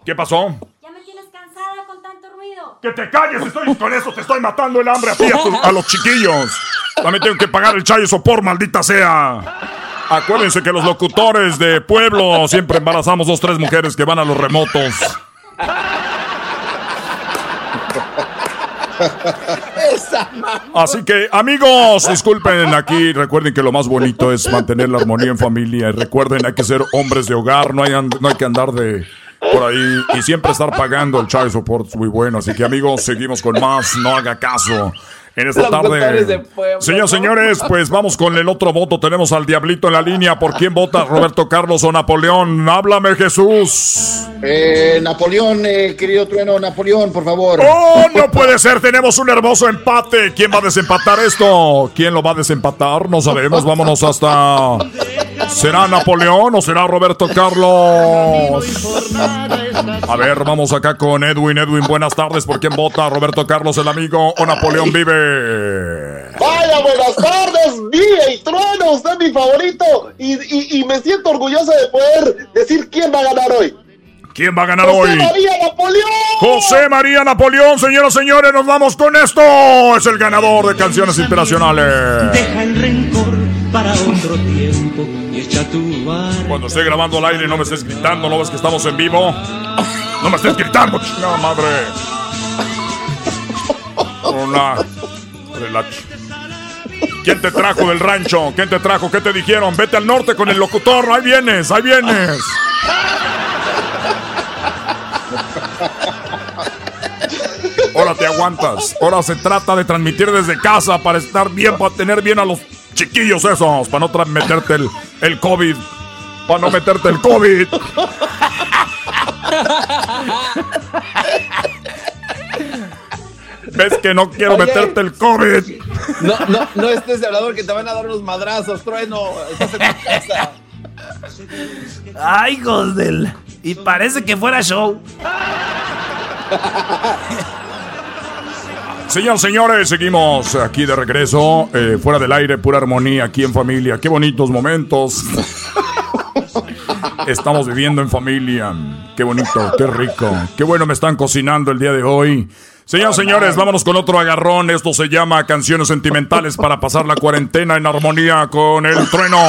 ¿qué pasó? Ya me tienes cansada con tanto ruido. ¡Que te calles! Estoy con eso, te estoy matando el hambre a ti, a, tu- a los chiquillos. También tengo que pagar el chayo sopor, maldita sea. Acuérdense que los locutores de pueblo siempre embarazamos dos, tres mujeres que van a los remotos. Así que, amigos, disculpen aquí. Recuerden que lo más bonito es mantener la armonía en familia. Y recuerden, hay que ser hombres de hogar. No hay, no hay que andar de por ahí y siempre estar pagando el child support. Muy bueno. Así que, amigos, seguimos con más. No haga caso. En esta tarde. ¿no? señores, pues vamos con el otro voto. Tenemos al Diablito en la línea. ¿Por quién vota? ¿Roberto Carlos o Napoleón? Háblame, Jesús. Eh, Napoleón, eh, querido trueno, Napoleón, por favor. ¡Oh, no puede ser! Tenemos un hermoso empate. ¿Quién va a desempatar esto? ¿Quién lo va a desempatar? No sabemos. Vámonos hasta. ¿Será Napoleón o será Roberto Carlos? A ver, vamos acá con Edwin. Edwin, buenas tardes. ¿Por quién vota? ¿Roberto Carlos, el amigo, o Napoleón vive? Vaya, buenas tardes, Vive y Trueno, usted es mi favorito y, y- y me siento orgulloso de poder decir quién va a ganar hoy. ¿Quién va a ganar José hoy? María Napoleón. José María Napoleón, señoras y señores, nos vamos con esto. Es el ganador de canciones inspiracionales. Deja el rencor para otro tiempo y echa tu. Cuando esté grabando al aire, no me estés gritando, no ves que estamos en vivo. No me estés gritando, chingada madre. Hola. Relax. ¿Quién te trajo del rancho? ¿Quién te trajo? ¿Qué te dijeron? Vete al norte con el locutor. Ahí vienes, ahí vienes. Ahora te aguantas. Ahora se trata de transmitir desde casa para estar bien, para tener bien a los chiquillos esos, para no meterte el, el COVID. Para no meterte el COVID. ¿Ves que no quiero Oye. meterte el COVID? No, no, no estés de hablador que te van a dar unos madrazos, trueno. Estás en tu casa. Ay, hijos del. Y parece que fuera show. Señoras, señores, seguimos aquí de regreso, eh, fuera del aire, pura armonía, aquí en familia. Qué bonitos momentos. Estamos viviendo en familia. Qué bonito, qué rico. Qué bueno me están cocinando el día de hoy. Señoras, señores, vámonos con otro agarrón. Esto se llama Canciones Sentimentales para pasar la cuarentena en armonía con el trueno.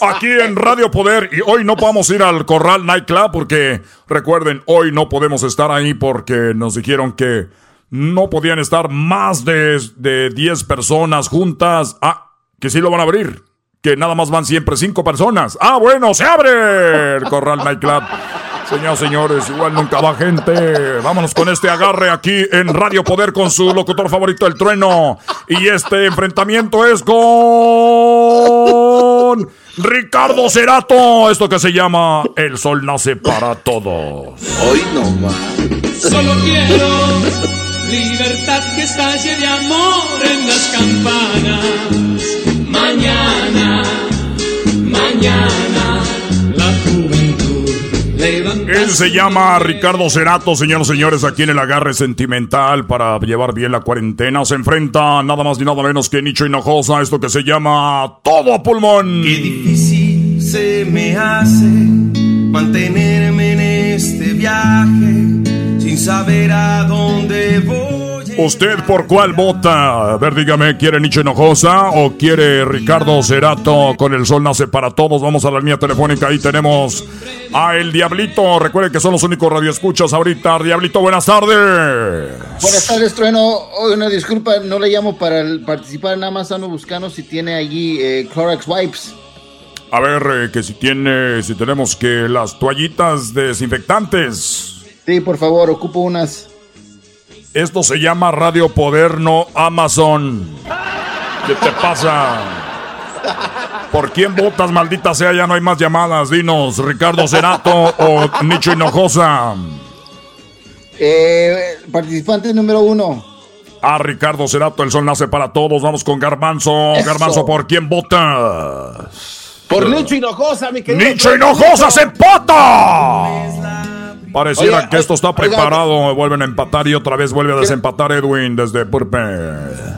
Aquí en Radio Poder. Y hoy no podemos ir al Corral Nightclub porque, recuerden, hoy no podemos estar ahí porque nos dijeron que no podían estar más de, de 10 personas juntas. Ah, que sí lo van a abrir. Que nada más van siempre 5 personas. Ah, bueno, se abre el Corral Nightclub. Señoras, señores, igual nunca va gente. Vámonos con este agarre aquí en Radio Poder con su locutor favorito, el trueno. Y este enfrentamiento es con Ricardo Cerato. Esto que se llama El Sol Nace para Todos. Hoy no va. Solo quiero libertad que estalle de amor en las campanas. Mañana, mañana, la juventud levanta. Él se llama Ricardo Cerato, señoras y señores, aquí en el agarre sentimental para llevar bien la cuarentena. Se enfrenta nada más ni nada menos que Nicho Hinojosa, esto que se llama Todo a Pulmón. Qué difícil se me hace mantenerme en este viaje saber a dónde voy. ¿Usted por cuál vota? A ver, dígame, ¿quiere Nicho Hinojosa o quiere Ricardo Cerato con El Sol Nace para Todos? Vamos a la línea telefónica, ahí tenemos a El Diablito. Recuerden que son los únicos radioescuchas ahorita. Diablito, buenas tardes. Buenas tardes, Trueno. Oh, una disculpa, no le llamo para participar, nada más ando buscando si tiene allí eh, Clorox Wipes. A ver, eh, que si tiene, si tenemos que las toallitas desinfectantes. Sí, por favor, ocupo unas. Esto se llama Radio Poder, no Amazon. ¿Qué te pasa? ¿Por quién votas, maldita sea? Ya no hay más llamadas. Dinos, Ricardo Cerato o Nicho Hinojosa. Eh, participante número uno. Ah, Ricardo Cerato, el sol nace para todos. Vamos con Garbanzo. Eso. Garbanzo, ¿por quién votas? Por Nicho Hinojosa, mi querido. ¡Nicho Hinojosa se empata! Pareciera Oye, que esto está oiga, preparado. Vuelven a empatar y otra vez vuelve a desempatar Edwin desde Purpe.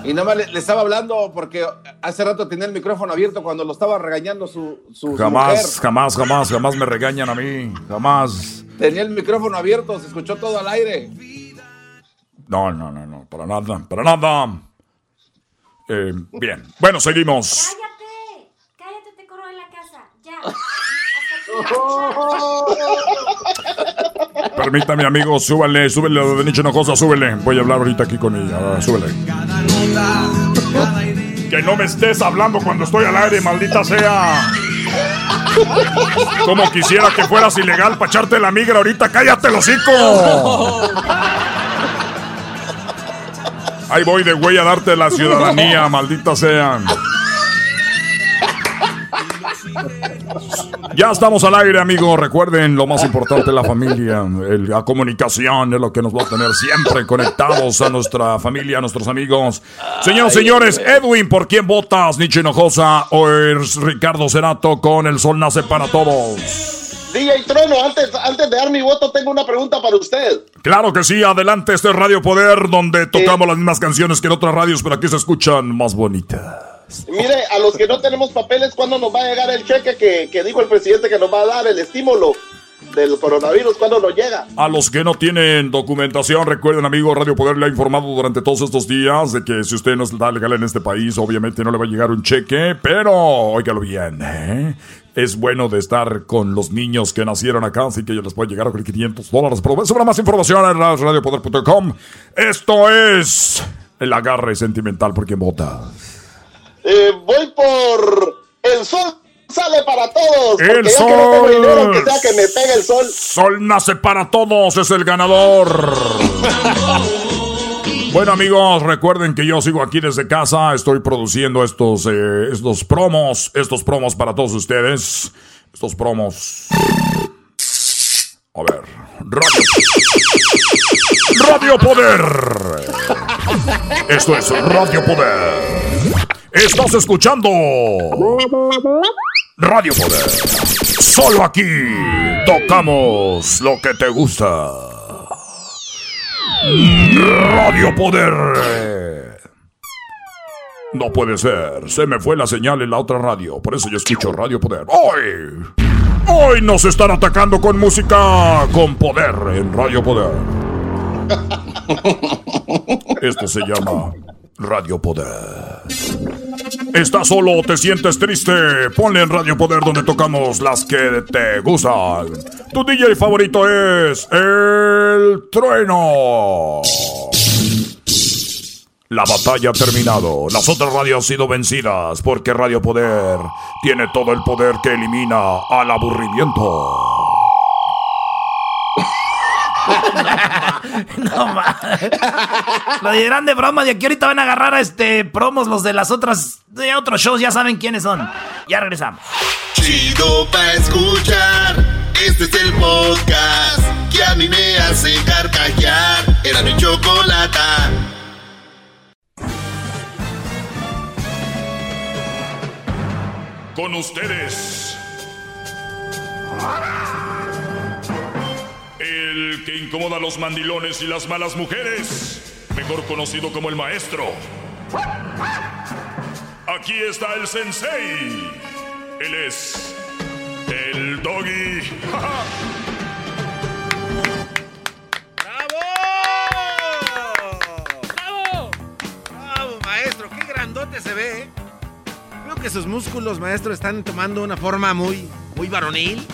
Y nada más le, le estaba hablando porque hace rato tenía el micrófono abierto cuando lo estaba regañando su, su, su Jamás, mujer. jamás, jamás, jamás me regañan a mí. Jamás. Tenía el micrófono abierto, se escuchó todo al aire. No, no, no, no. Para nada, para nada. Eh, bien. Bueno, seguimos. Cállate. Cállate, te corro de la casa. Ya. Permítame, amigo, súbele, súbele lo de Nicho Hinojosa, súbele. Voy a hablar ahorita aquí con ella. Súbele. Que no me estés hablando cuando estoy al aire, maldita sea. Como quisiera que fueras ilegal para echarte la migra ahorita. ¡Cállate, el hocico! Ahí voy de güey a darte la ciudadanía, maldita sea. Ya estamos al aire, amigos. Recuerden, lo más importante es la familia. El- la comunicación es lo que nos va a tener siempre conectados a nuestra familia, a nuestros amigos. Señoras y señores, Edwin, ¿por quién votas? ¿Nietzsche Hinojosa o es Ricardo Cerato con El Sol Nace para Todos? DJ Trueno, antes, antes de dar mi voto, tengo una pregunta para usted. Claro que sí, adelante, este es Radio Poder, donde tocamos las mismas canciones que en otras radios, pero aquí se escuchan más bonitas. Mire, a los que no tenemos papeles, ¿cuándo nos va a llegar el cheque que, que dijo el presidente que nos va a dar el estímulo del coronavirus? ¿Cuándo nos llega? A los que no tienen documentación, recuerden, amigo, Radio Poder le ha informado durante todos estos días de que si usted no está legal en este país, obviamente no le va a llegar un cheque, pero óigalo bien, ¿eh? Es bueno de estar con los niños que nacieron acá, así que ellos les puede llegar a 500 dólares. Pero sobre más información en radiopoder.com. Esto es el agarre sentimental por quien vota. Eh, voy por el sol sale para todos. El ya que no tengo dinero, sol. sea que me pegue el sol. Sol nace para todos, es el ganador. Bueno amigos, recuerden que yo sigo aquí desde casa, estoy produciendo estos, eh, estos promos, estos promos para todos ustedes, estos promos. A ver, Radio, Radio Poder. Esto es Radio Poder. Estás escuchando Radio Poder. Solo aquí tocamos lo que te gusta. Radio Poder. No puede ser. Se me fue la señal en la otra radio. Por eso yo escucho Radio Poder. Hoy. Hoy nos están atacando con música con poder en Radio Poder. Esto se llama Radio Poder. ¿Estás solo te sientes triste? Ponle en Radio Poder donde tocamos las que te gustan. Tu DJ favorito es El Trueno. La batalla ha terminado. Las otras radios han sido vencidas porque Radio Poder tiene todo el poder que elimina al aburrimiento. No mames. Lo dirán de broma. De aquí ahorita van a agarrar a este promos los de las otras. De otros shows. Ya saben quiénes son. Ya regresamos. Chido pa' escuchar. Este es el podcast que a mí me hace carcajear. Era mi chocolata. Con ustedes. Que incomoda a los mandilones y las malas mujeres. Mejor conocido como el maestro. Aquí está el sensei. Él es el Doggy. ¡Bravo! ¡Bravo, maestro! ¡Qué grandote se ve! ¿eh? Creo que sus músculos, maestro, están tomando una forma muy, muy varonil.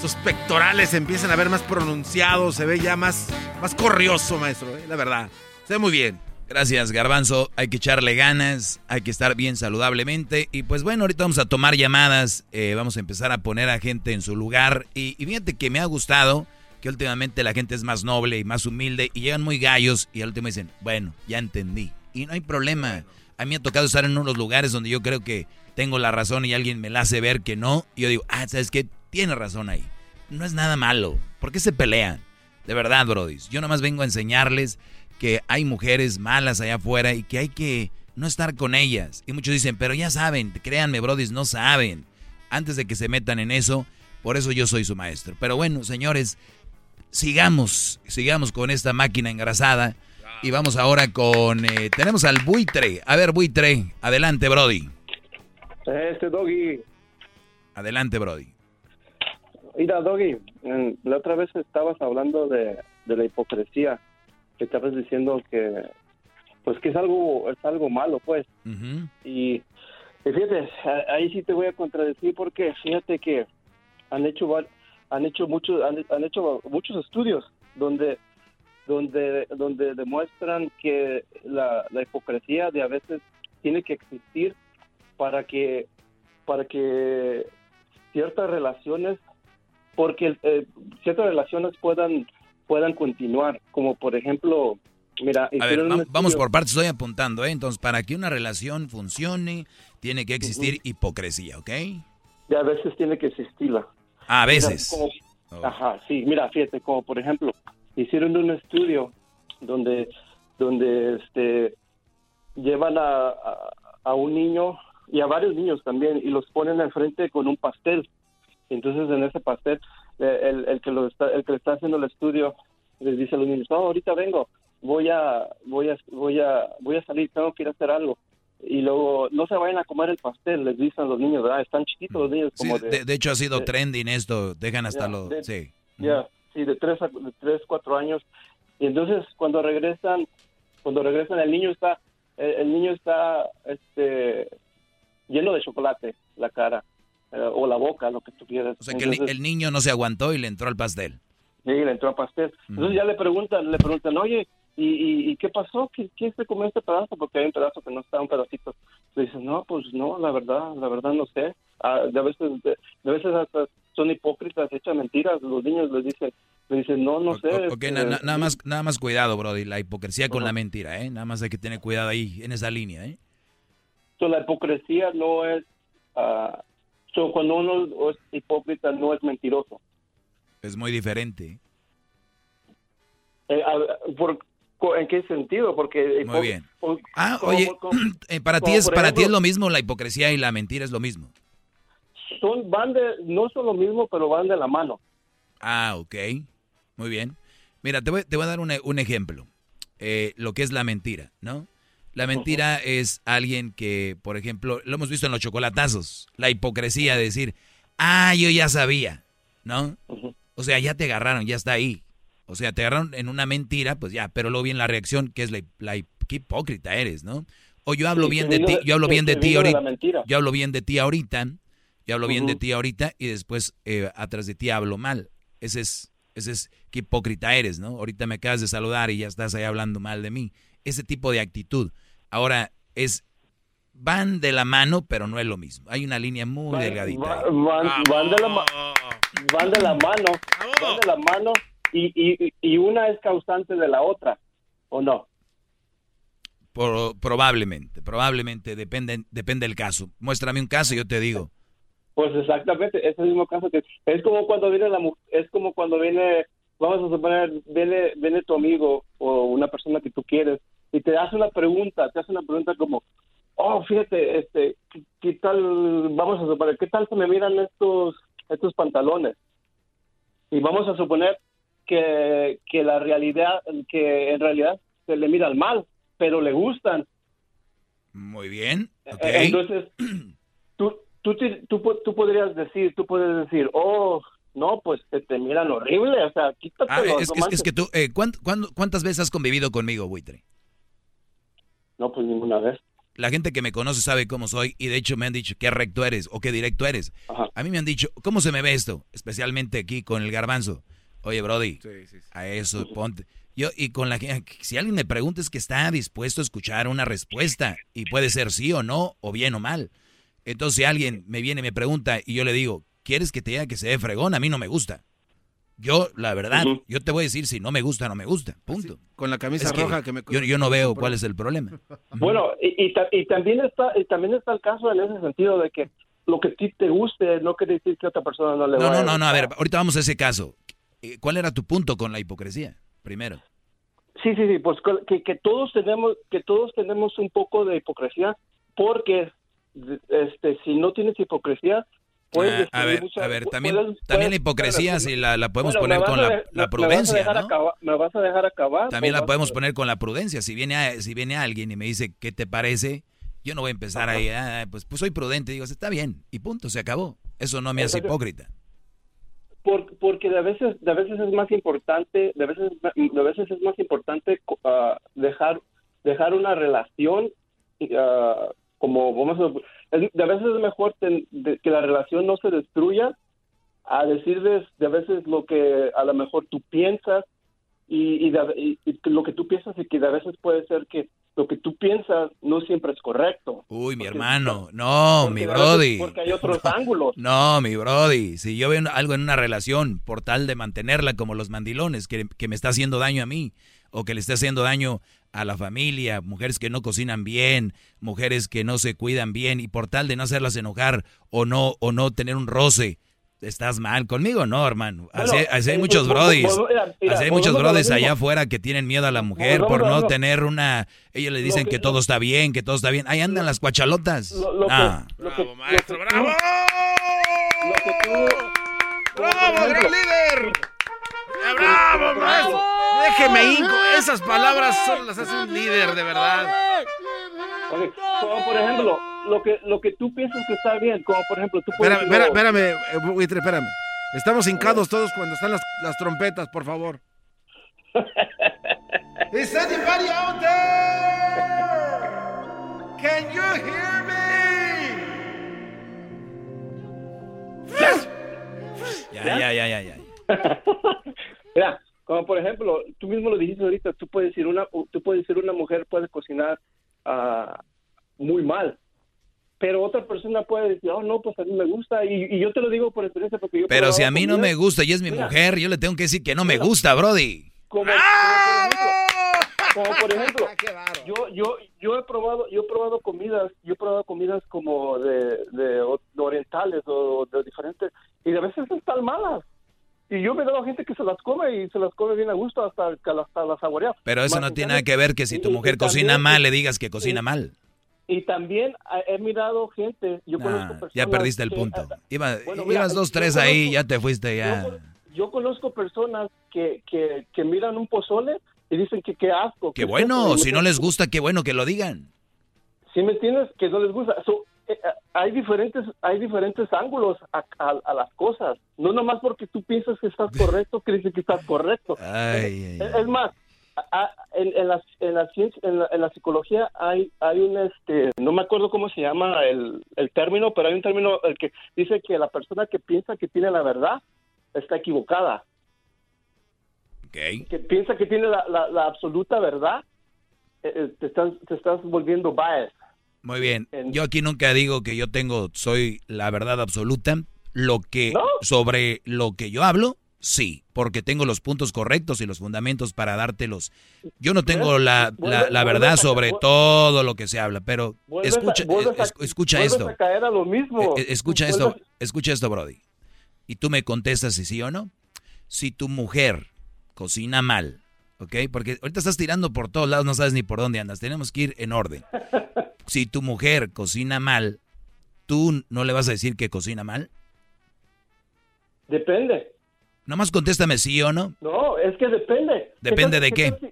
Sus pectorales empiezan a ver más pronunciados, se ve ya más, más corrioso, maestro, ¿eh? la verdad. Se ve muy bien. Gracias, Garbanzo. Hay que echarle ganas, hay que estar bien saludablemente. Y pues bueno, ahorita vamos a tomar llamadas, eh, vamos a empezar a poner a gente en su lugar. Y, y fíjate que me ha gustado que últimamente la gente es más noble y más humilde y llegan muy gallos y al último dicen, bueno, ya entendí. Y no hay problema. A mí me ha tocado estar en unos lugares donde yo creo que tengo la razón y alguien me la hace ver que no. Y yo digo, ah, ¿sabes qué? Tiene razón ahí. No es nada malo. ¿Por qué se pelean? De verdad, brodis. Yo nomás vengo a enseñarles que hay mujeres malas allá afuera y que hay que no estar con ellas. Y muchos dicen, pero ya saben, créanme, brodis, no saben. Antes de que se metan en eso, por eso yo soy su maestro. Pero bueno, señores, sigamos, sigamos con esta máquina engrasada. Y vamos ahora con, eh, tenemos al buitre. A ver, buitre, adelante, Brody. Este Doggy, Adelante, Brody. Mira Doggy, la otra vez estabas hablando de, de la hipocresía, que estabas diciendo que pues que es algo es algo malo pues. Y, y fíjate ahí sí te voy a contradecir porque fíjate que han hecho han hecho muchos han, han hecho muchos estudios donde donde donde demuestran que la, la hipocresía de a veces tiene que existir para que para que ciertas relaciones porque eh, ciertas relaciones puedan puedan continuar como por ejemplo mira A ver, va- vamos por partes, estoy apuntando, ¿eh? Entonces, para que una relación funcione, tiene que existir hipocresía, ¿ok? y a veces tiene que existirla A Mira, veces. Ajá, sí, mira, fíjate, como por ejemplo, hicieron un estudio donde, donde este, llevan a, a, a un niño y a varios niños también y los ponen enfrente con un pastel. Entonces en ese pastel, eh, el, el que lo está, el que le está haciendo el estudio les dice a los niños, no, ahorita vengo, voy a, voy a, voy a, voy a salir, tengo que ir a hacer algo. Y luego no se vayan a comer el pastel, les dicen los niños, ¿verdad? Están chiquitos los niños Sí, como de, de hecho, ha sido de- trending esto, dejan hasta Ya, lo... de- Sí. ya, sí, de tres, a, de tres, cuatro años. Y entonces cuando regresan, cuando regresan el niño está, el, el niño está, este, lleno de chocolate, la cara, eh, o la boca, lo que tú quieras. O sea, que el, Entonces, el niño no se aguantó y le entró al pastel. Sí, le entró a pastel. Entonces ya le preguntan, le preguntan, oye, ¿y, y, y qué pasó? ¿Qué, ¿Qué se comió este pedazo? Porque hay un pedazo que no está, un pedacito. Le dicen, no, pues no, la verdad, la verdad no sé. Ah, de, veces, de, de veces hasta son hipócritas, echan mentiras. Los niños les dicen, le dicen, no, no sé. Ok, este, na- na- nada, más, nada más cuidado, Brody, la hipocresía con la mentira, ¿eh? Nada más hay que tener cuidado ahí, en esa línea, ¿eh? So, la hipocresía no es, ah, so, cuando uno es hipócrita no es mentiroso. Es muy diferente. Eh, a- por- ¿En qué sentido? Porque Muy bien. Ah, oye, como- para ti es para ti es lo mismo la hipocresía y la mentira es lo mismo. son van de no son lo mismo, pero van de la mano. Ah, ok. Muy bien. Mira, te voy, te voy a dar un, un ejemplo. Eh, lo que es la mentira, ¿no? La mentira es alguien que, por ejemplo, lo hemos visto en los chocolatazos, la hipocresía de decir, ah, yo ya sabía, ¿no? O sea, ya te agarraron, ya está ahí. O sea, te agarraron en una mentira, pues ya, pero luego viene la reacción, que es la, la qué hipócrita eres, ¿no? O yo hablo Sí, bien de ti, yo hablo bien de ti ahorita. Yo hablo bien de ti ahorita, yo hablo bien de ti ahorita y después eh, atrás de ti hablo mal. Ese es, ese es qué hipócrita eres, ¿no? Ahorita me acabas de saludar y ya estás ahí hablando mal de mí. Ese tipo de actitud. Ahora, es, van de la mano, pero no es lo mismo. Hay una línea muy delgadita. Van, van de la van de la mano, van de la mano y, y, y una es causante de la otra, ¿o no? Por- probablemente, probablemente, depende, depende del caso. Muéstrame un caso y yo te digo. Pues exactamente, es el mismo caso que es como cuando viene la mu- es como cuando viene, vamos a suponer, viene, viene tu amigo o una persona que tú quieres y te hace una pregunta, te hace una pregunta como, oh, fíjate, este, ¿qué, qué tal, vamos a suponer, qué tal se me miran estos, estos pantalones? Y vamos a suponer que, que la realidad, que en realidad se le miran mal, pero le gustan. Muy bien. Eh, Entonces, tú, tú, tú, tú podrías decir, tú puedes decir, oh, no, pues te, te miran horrible, o sea, quítate Ah, los es, es- es que tú, eh, ¿cuánt- cuándo- ¿cuántas veces has convivido conmigo, buitre? No, pues ninguna vez. La gente que me conoce sabe cómo soy y de hecho me han dicho qué recto eres o qué directo eres. A mí me han dicho, ¿cómo se me ve esto? Especialmente aquí con el garbanzo. Oye, Brody, a eso, ponte. Yo, y con la gente, si alguien me pregunta es que está dispuesto a escuchar una respuesta y puede ser sí o no, o bien o mal. Entonces, si alguien me viene y me pregunta y yo le digo, ¿quieres que te diga que se ve fregón? A mí no me gusta. Yo, la verdad, Ujú. yo te voy a decir si no me gusta, no me gusta. Punto. Con la camisa Es que roja que me... yo, yo no veo cuál es el problema. Bueno, y, y, y también está y también está el caso en ese sentido de que lo que a ti te guste no quiere decir que a otra persona no le No, vaya no, no, no, a ver, ahorita vamos a ese caso. Eh, ¿Cuál era tu punto con la hipocresía? Primero. Sí, sí, sí, pues que, que todos tenemos que todos tenemos un poco de hipocresía porque este si no tienes hipocresía puedes Ah, a ver, a también, puedes- también la hipocresía, si la, la podemos Bueno, poner con la, de- la me- me vas a prudencia, dejar ¿no? acabar- ¿Me vas a dejar acabar? También ¿O la podemos poner con la prudencia. Si viene, a- si viene alguien y me dice, ¿qué te parece? Yo no voy a empezar ahí, "Ah, pues, pues soy prudente. Digo, está bien, y punto, se acabó. Eso no me hace hipócrita. Por- porque de veces de veces es más importante de veces de veces es más importante ah, dejar dejar una relación ah, como vamos a es- de veces es mejor ten- de- que la relación no se destruya a decirles de veces lo que a lo mejor tú piensas y, y, de- y- y lo que tú piensas y que de veces puede ser que lo que tú piensas no siempre es correcto Uy, mi hermano, no, mi a brody. porque hay otros ángulos No, mi brody. Si yo veo algo en una relación por tal de mantenerla como los mandilones, que, que me está haciendo daño a mí, o que le está haciendo daño a la familia, mujeres que no cocinan bien, mujeres que no se cuidan bien, y por tal de no hacerlas enojar o no, o no tener un roce, estás mal. Conmigo no, hermano. Así, Bueno, así hay eh, muchos vol- brodis. Así hay muchos brodis allá afuera que tienen miedo a la mujer por no tener una... Ellos le dicen que- que todo está bien, que todo está bien. Ahí andan las cuachalotas. Ah. que- maestro, bravo. lo que tú- ¡Bravo, gran líder! ¡Eh, ¡Bravo, maestro! Déjeme hinco. Esas palabras solo las hace un líder, de verdad. Ok, Como por ejemplo, lo que, lo que tú piensas que está bien, como por ejemplo, tú puedes Espérame, espérame, "Oh, espérame, eh, buitre, espérame. Estamos hincados todos cuando están las, las trompetas, por favor. Is anybody out there? Can you hear Ya, ya, ya, ya, ya. Mira, como por ejemplo, tú mismo lo dijiste ahorita, tú puedes decir una, tú puedes decir una mujer puede cocinar ah, muy mal, pero otra persona puede decir, oh no, pues a mí me gusta y, y yo te lo digo por experiencia porque yo. Pero si a mí no me gusta y es mi Mira. mujer, yo le tengo que decir que no me gusta, Brody. como, como por ejemplo, como por ejemplo, yo, yo, yo he probado, yo he probado comidas, yo he probado comidas como de, de de orientales o de diferentes, y de veces están malas. Y yo me he dado gente que se las come y se las come bien a gusto hasta hasta las saborea. Pero eso Más no en tiene nada que ver que si tu mujer también- cocina mal, le digas que cocina mal. Y también he mirado gente, yo conozco personas ya perdiste el que- punto. Iba- Bueno, mira, ibas dos, tres ahí, conozco- ya te fuiste ya. Yo conozco personas que, que, que miran un pozole y dicen que qué asco. Qué que bueno, si no les gusta, qué bueno que lo digan. ¿Sí me entiendes? Que no les gusta. So, hay diferentes hay diferentes ángulos a, a- a las cosas. No nomás porque tú piensas que estás correcto, dices que estás correcto. Ay, es, es más, a- en, en la, en, la ciencia, en, la, en la psicología hay hay un, este no me acuerdo cómo se llama el, el término, pero hay un término el que dice que la persona que piensa que tiene la verdad está equivocada. Que piensa que tiene la, la, la absoluta verdad, eh, eh, te, estás, te estás volviendo biased. Muy bien. Yo aquí nunca digo que yo tengo, soy la verdad absoluta. Lo que, sobre lo que yo hablo, sí, porque tengo los puntos correctos y los fundamentos para dártelos. Yo no tengo la, la, la verdad sobre todo lo que se habla, pero escucha, escucha esto. Eh, eh, Escucha esto, escucha esto, Brody. Y tú me contestas si sí o no. Si tu mujer cocina mal, ¿ok? Porque ahorita estás tirando por todos lados, no sabes ni por dónde andas. Tenemos que ir en orden. Si tu mujer cocina mal, ¿tú no le vas a decir que cocina mal? Depende. Nomás contéstame sí o no. No, es que depende. Depende tal- de qué. tal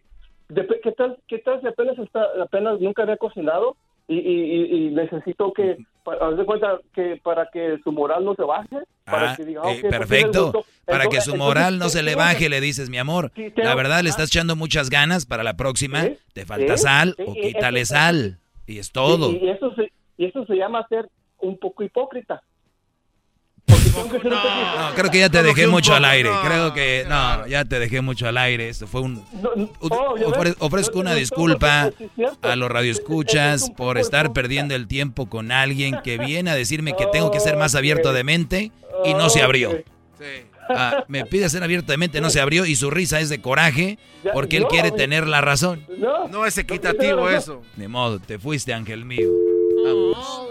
¿Qué tal, qué tal si apenas, está, apenas nunca había cocinado y, y, necesito que haz de cuenta que para que su moral no se baje. Para Ah, que diga, eh, "Ok, pues, perfecto. gusto". Para que su entonces, moral no se ¿qué le baje, le dices, mi amor, Sí, la verdad le ah. estás echando muchas ganas para la próxima, Sí, te falta sí, sal o quítale sal. Y es todo. Y, y eso se, y eso se llama ser un poco hipócrita. Porque tengo que ser un poco No, creo que ya te dejé mucho al aire. no, creo que no, ya te dejé mucho al aire. Esto fue un ofrezco una disculpa sí, a los radioescuchas por estar perdiendo el tiempo con alguien que viene a decirme que tengo que ser más abierto de mente y no se abrió. Ah, me pide ser abierto de mente, no se abrió y su risa es de coraje Ya, porque él no, quiere tener la razón. No, No es equitativo eso. Ni modo, te fuiste, ángel mío. Vamos.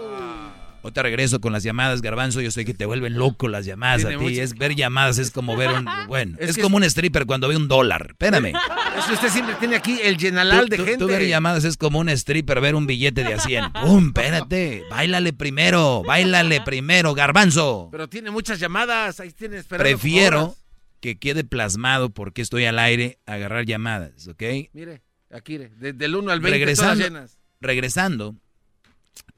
O te regreso con las llamadas, Garbanzo. Yo sé que te vuelven loco las llamadas a ti. mucho- Es ver llamadas, es como ver un. Bueno, Es es, que como un stripper cuando ve un dólar. Espérame. Es que usted siempre tiene aquí el llenalal de tú- gente. tú ver llamadas es como un stripper ver un billete de a 100. ¡Pum! Espérate. Báilale primero. Báilale primero, Garbanzo. Pero tiene muchas llamadas. Ahí tiene Prefiero que quede plasmado porque estoy al aire a agarrar llamadas, ¿ok? Mire, aquí, mire, de- del 1 al 20, regresando, todas llenas. regresando,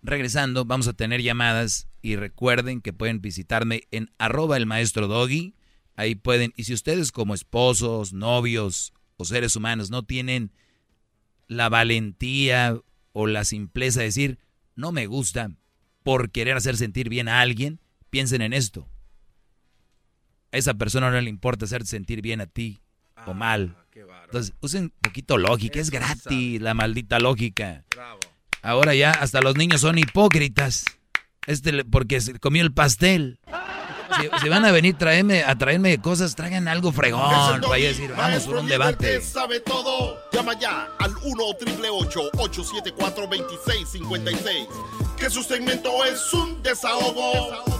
regresando, vamos a tener llamadas y recuerden que pueden visitarme en arroba el maestro doggy. Ahí pueden, y si ustedes como esposos, novios o seres humanos no tienen la valentía o la simpleza de decir, no me gusta por querer hacer sentir bien a alguien, piensen en esto. A esa persona no le importa hacer sentir bien a ti o mal. Entonces, usen un poquito lógica, es gratis la maldita lógica. Ahora ya hasta los niños son hipócritas. Este porque se comió el pastel. Si, si van a venir traerme, a traerme cosas, traigan algo fregón. Vaya a decir, vamos por un debate. sabe todo. Llama ya al 1 874 2656 Que su segmento es un desahogo.